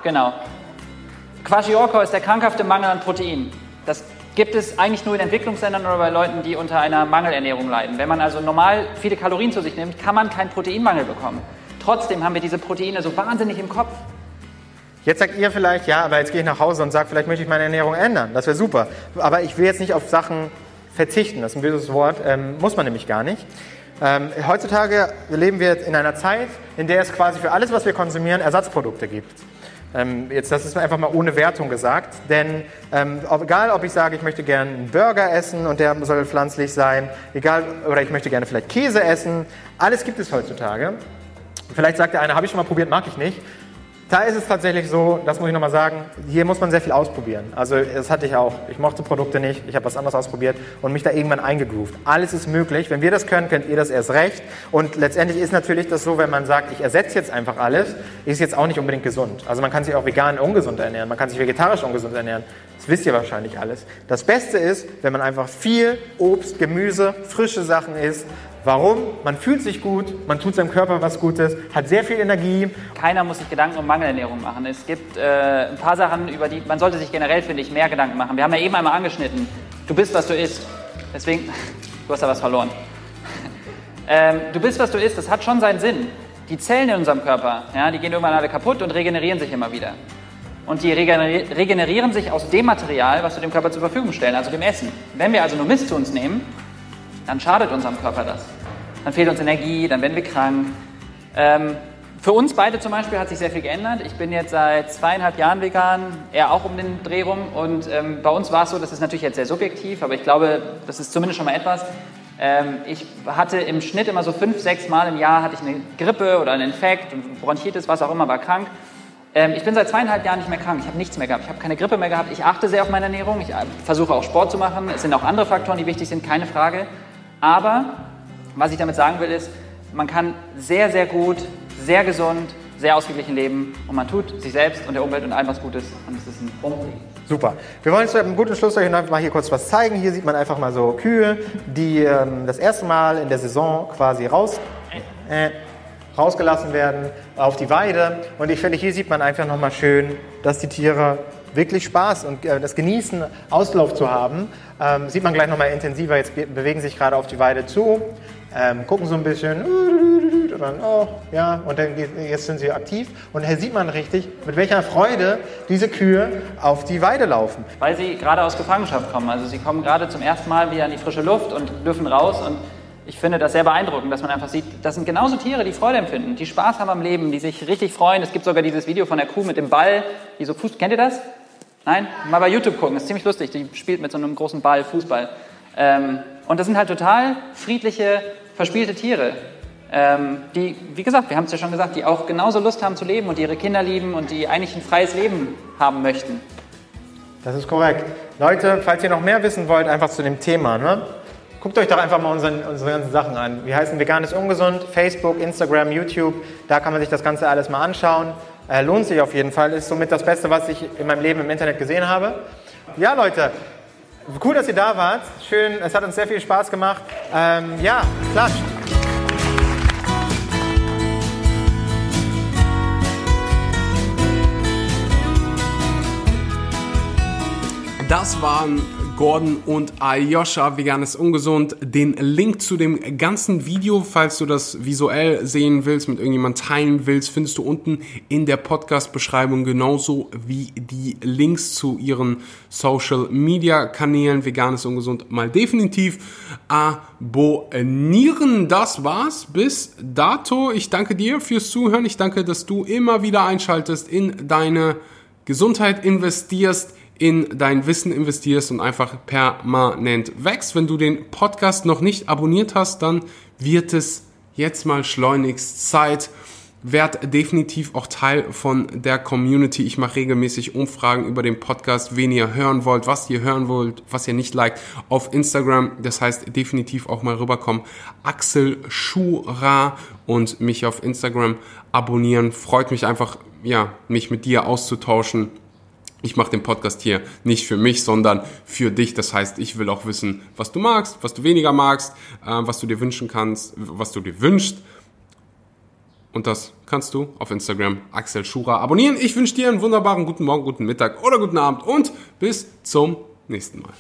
Genau. Kwashiorkor ist der krankhafte Mangel an Protein. Das gibt es eigentlich nur in Entwicklungsländern oder bei Leuten, die unter einer Mangelernährung leiden. Wenn man also normal viele Kalorien zu sich nimmt, kann man keinen Proteinmangel bekommen. Trotzdem haben wir diese Proteine so wahnsinnig im Kopf. Jetzt sagt ihr vielleicht, ja, aber jetzt gehe ich nach Hause und sage, vielleicht möchte ich meine Ernährung ändern. Das wäre super. Aber ich will jetzt nicht auf Sachen verzichten. Das ist ein böses Wort. Ähm, muss man nämlich gar nicht. Ähm, heutzutage leben wir in einer Zeit, in der es quasi für alles, was wir konsumieren, Ersatzprodukte gibt. Ähm, jetzt, das ist einfach mal ohne Wertung gesagt, denn ähm, egal, ob ich sage, ich möchte gerne einen Burger essen und der soll pflanzlich sein, egal, oder ich möchte gerne vielleicht Käse essen, alles gibt es heutzutage. Vielleicht sagt der eine, habe ich schon mal probiert, mag ich nicht. Da ist es tatsächlich so, das muss ich nochmal sagen, hier muss man sehr viel ausprobieren. Also das hatte ich auch. Ich mochte Produkte nicht, ich habe was anderes ausprobiert und mich da irgendwann eingegroovt. Alles ist möglich. Wenn wir das können, könnt ihr das erst recht. Und letztendlich ist natürlich das so, wenn man sagt, ich ersetze jetzt einfach alles, ist jetzt auch nicht unbedingt gesund. Also man kann sich auch vegan ungesund ernähren, man kann sich vegetarisch ungesund ernähren. Das wisst ihr wahrscheinlich alles. Das Beste ist, wenn man einfach viel Obst, Gemüse, frische Sachen isst. Warum? Man fühlt sich gut, man tut seinem Körper was Gutes, hat sehr viel Energie, Keiner muss sich Gedanken um Mangelernährung machen. Es gibt äh, ein paar Sachen, über die man sollte sich generell, finde ich, mehr Gedanken machen. Wir haben ja eben einmal angeschnitten. Du bist, was du isst. Deswegen, du hast da was verloren. ähm, du bist, was du isst. Das hat schon seinen Sinn. Die Zellen in unserem Körper, ja, die gehen irgendwann alle kaputt und regenerieren sich immer wieder. Und die regeneri- regenerieren sich aus dem Material, was wir dem Körper zur Verfügung stellen, also dem Essen. Wenn wir also nur Mist zu uns nehmen, dann schadet unserem Körper das. Dann fehlt uns Energie, dann werden wir krank. Ähm, für uns beide zum Beispiel hat sich sehr viel geändert. Ich bin jetzt seit zweieinhalb Jahren vegan, er auch um den Dreh rum. Und ähm, bei uns war es so, das ist natürlich jetzt sehr subjektiv, aber ich glaube, das ist zumindest schon mal etwas. Ähm, ich hatte im Schnitt immer so fünf, sechs Mal im Jahr hatte ich eine Grippe oder einen Infekt und Bronchitis, was auch immer, war krank. Ähm, ich bin seit zweieinhalb Jahren nicht mehr krank. Ich habe nichts mehr gehabt. Ich habe keine Grippe mehr gehabt. Ich achte sehr auf meine Ernährung. Ich äh, versuche auch Sport zu machen. Es sind auch andere Faktoren, die wichtig sind, keine Frage. Aber was ich damit sagen will, ist, man kann sehr, sehr gut, sehr gesund, sehr ausgeglichen leben und man tut sich selbst und der Umwelt und allem was Gutes und es ist ein Umweg. Super. Wir wollen jetzt mit einem guten Schluss euch noch mal hier kurz was zeigen. Hier sieht man einfach mal so Kühe, die ähm, das erste Mal in der Saison quasi raus, äh, rausgelassen werden auf die Weide. Und ich finde, hier sieht man einfach noch mal schön, dass die Tiere wirklich Spaß und äh, das Genießen, Auslauf zu haben. Ähm, sieht man gleich noch mal intensiver. Jetzt bewegen sich gerade auf die Weide zu, ähm, gucken so ein bisschen und dann, oh, ja, und dann jetzt sind sie aktiv. Und hier sieht man richtig, mit welcher Freude diese Kühe auf die Weide laufen. Weil sie gerade aus Gefangenschaft kommen. Also sie kommen gerade zum ersten Mal wieder in die frische Luft und dürfen raus und ich finde das sehr beeindruckend, dass man einfach sieht, das sind genauso Tiere, die Freude empfinden, die Spaß haben am Leben, die sich richtig freuen. Es gibt sogar dieses Video von der Kuh mit dem Ball, die so Fuß. Kennt ihr das? Nein? Mal bei YouTube gucken, ist ziemlich lustig. Die spielt mit so einem großen Ball Fußball. Ähm, und das sind halt total friedliche, verspielte Tiere, ähm, die, wie gesagt, wir haben es ja schon gesagt, die auch genauso Lust haben zu leben und ihre Kinder lieben und die eigentlich ein freies Leben haben möchten. Das ist korrekt. Leute, falls ihr noch mehr wissen wollt, einfach zu dem Thema, ne? guckt euch doch einfach mal unseren, unsere ganzen Sachen an. Wir heißen Vegan ist ungesund, Facebook, Instagram, YouTube, da kann man sich das Ganze alles mal anschauen. Äh, lohnt sich auf jeden Fall, ist somit das Beste, was ich in meinem Leben im Internet gesehen habe. Ja, Leute, cool, dass ihr da wart. Schön, es hat uns sehr viel Spaß gemacht. Ähm, ja, klatscht. Das waren Gordon und Ayosha, vegan ist ungesund. Den Link zu dem ganzen Video, falls du das visuell sehen willst, mit irgendjemand teilen willst, findest du unten in der Podcast-Beschreibung genauso wie die Links zu ihren Social Media Kanälen. Vegan ist ungesund mal definitiv abonnieren. Das war's bis dato. Ich danke dir fürs Zuhören. Ich danke, dass du immer wieder einschaltest in deine Gesundheit investierst in dein Wissen investierst und einfach permanent wächst. Wenn du den Podcast noch nicht abonniert hast, dann wird es jetzt mal schleunigst Zeit. Werd definitiv auch Teil von der Community. Ich mache regelmäßig Umfragen über den Podcast, wen ihr hören wollt, was ihr hören wollt, was ihr nicht liked, auf Instagram. Das heißt, definitiv auch mal rüberkommen. Axel Schura und mich auf Instagram abonnieren. Freut mich einfach, ja, mich mit dir auszutauschen ich mache den Podcast hier nicht für mich, sondern für dich. Das heißt, ich will auch wissen, was du magst, was du weniger magst, äh, was du dir wünschen kannst, was du dir wünschst. Und das kannst du auf Instagram Axel Schura abonnieren. Ich wünsche dir einen wunderbaren guten Morgen, guten Mittag oder guten Abend und bis zum nächsten Mal.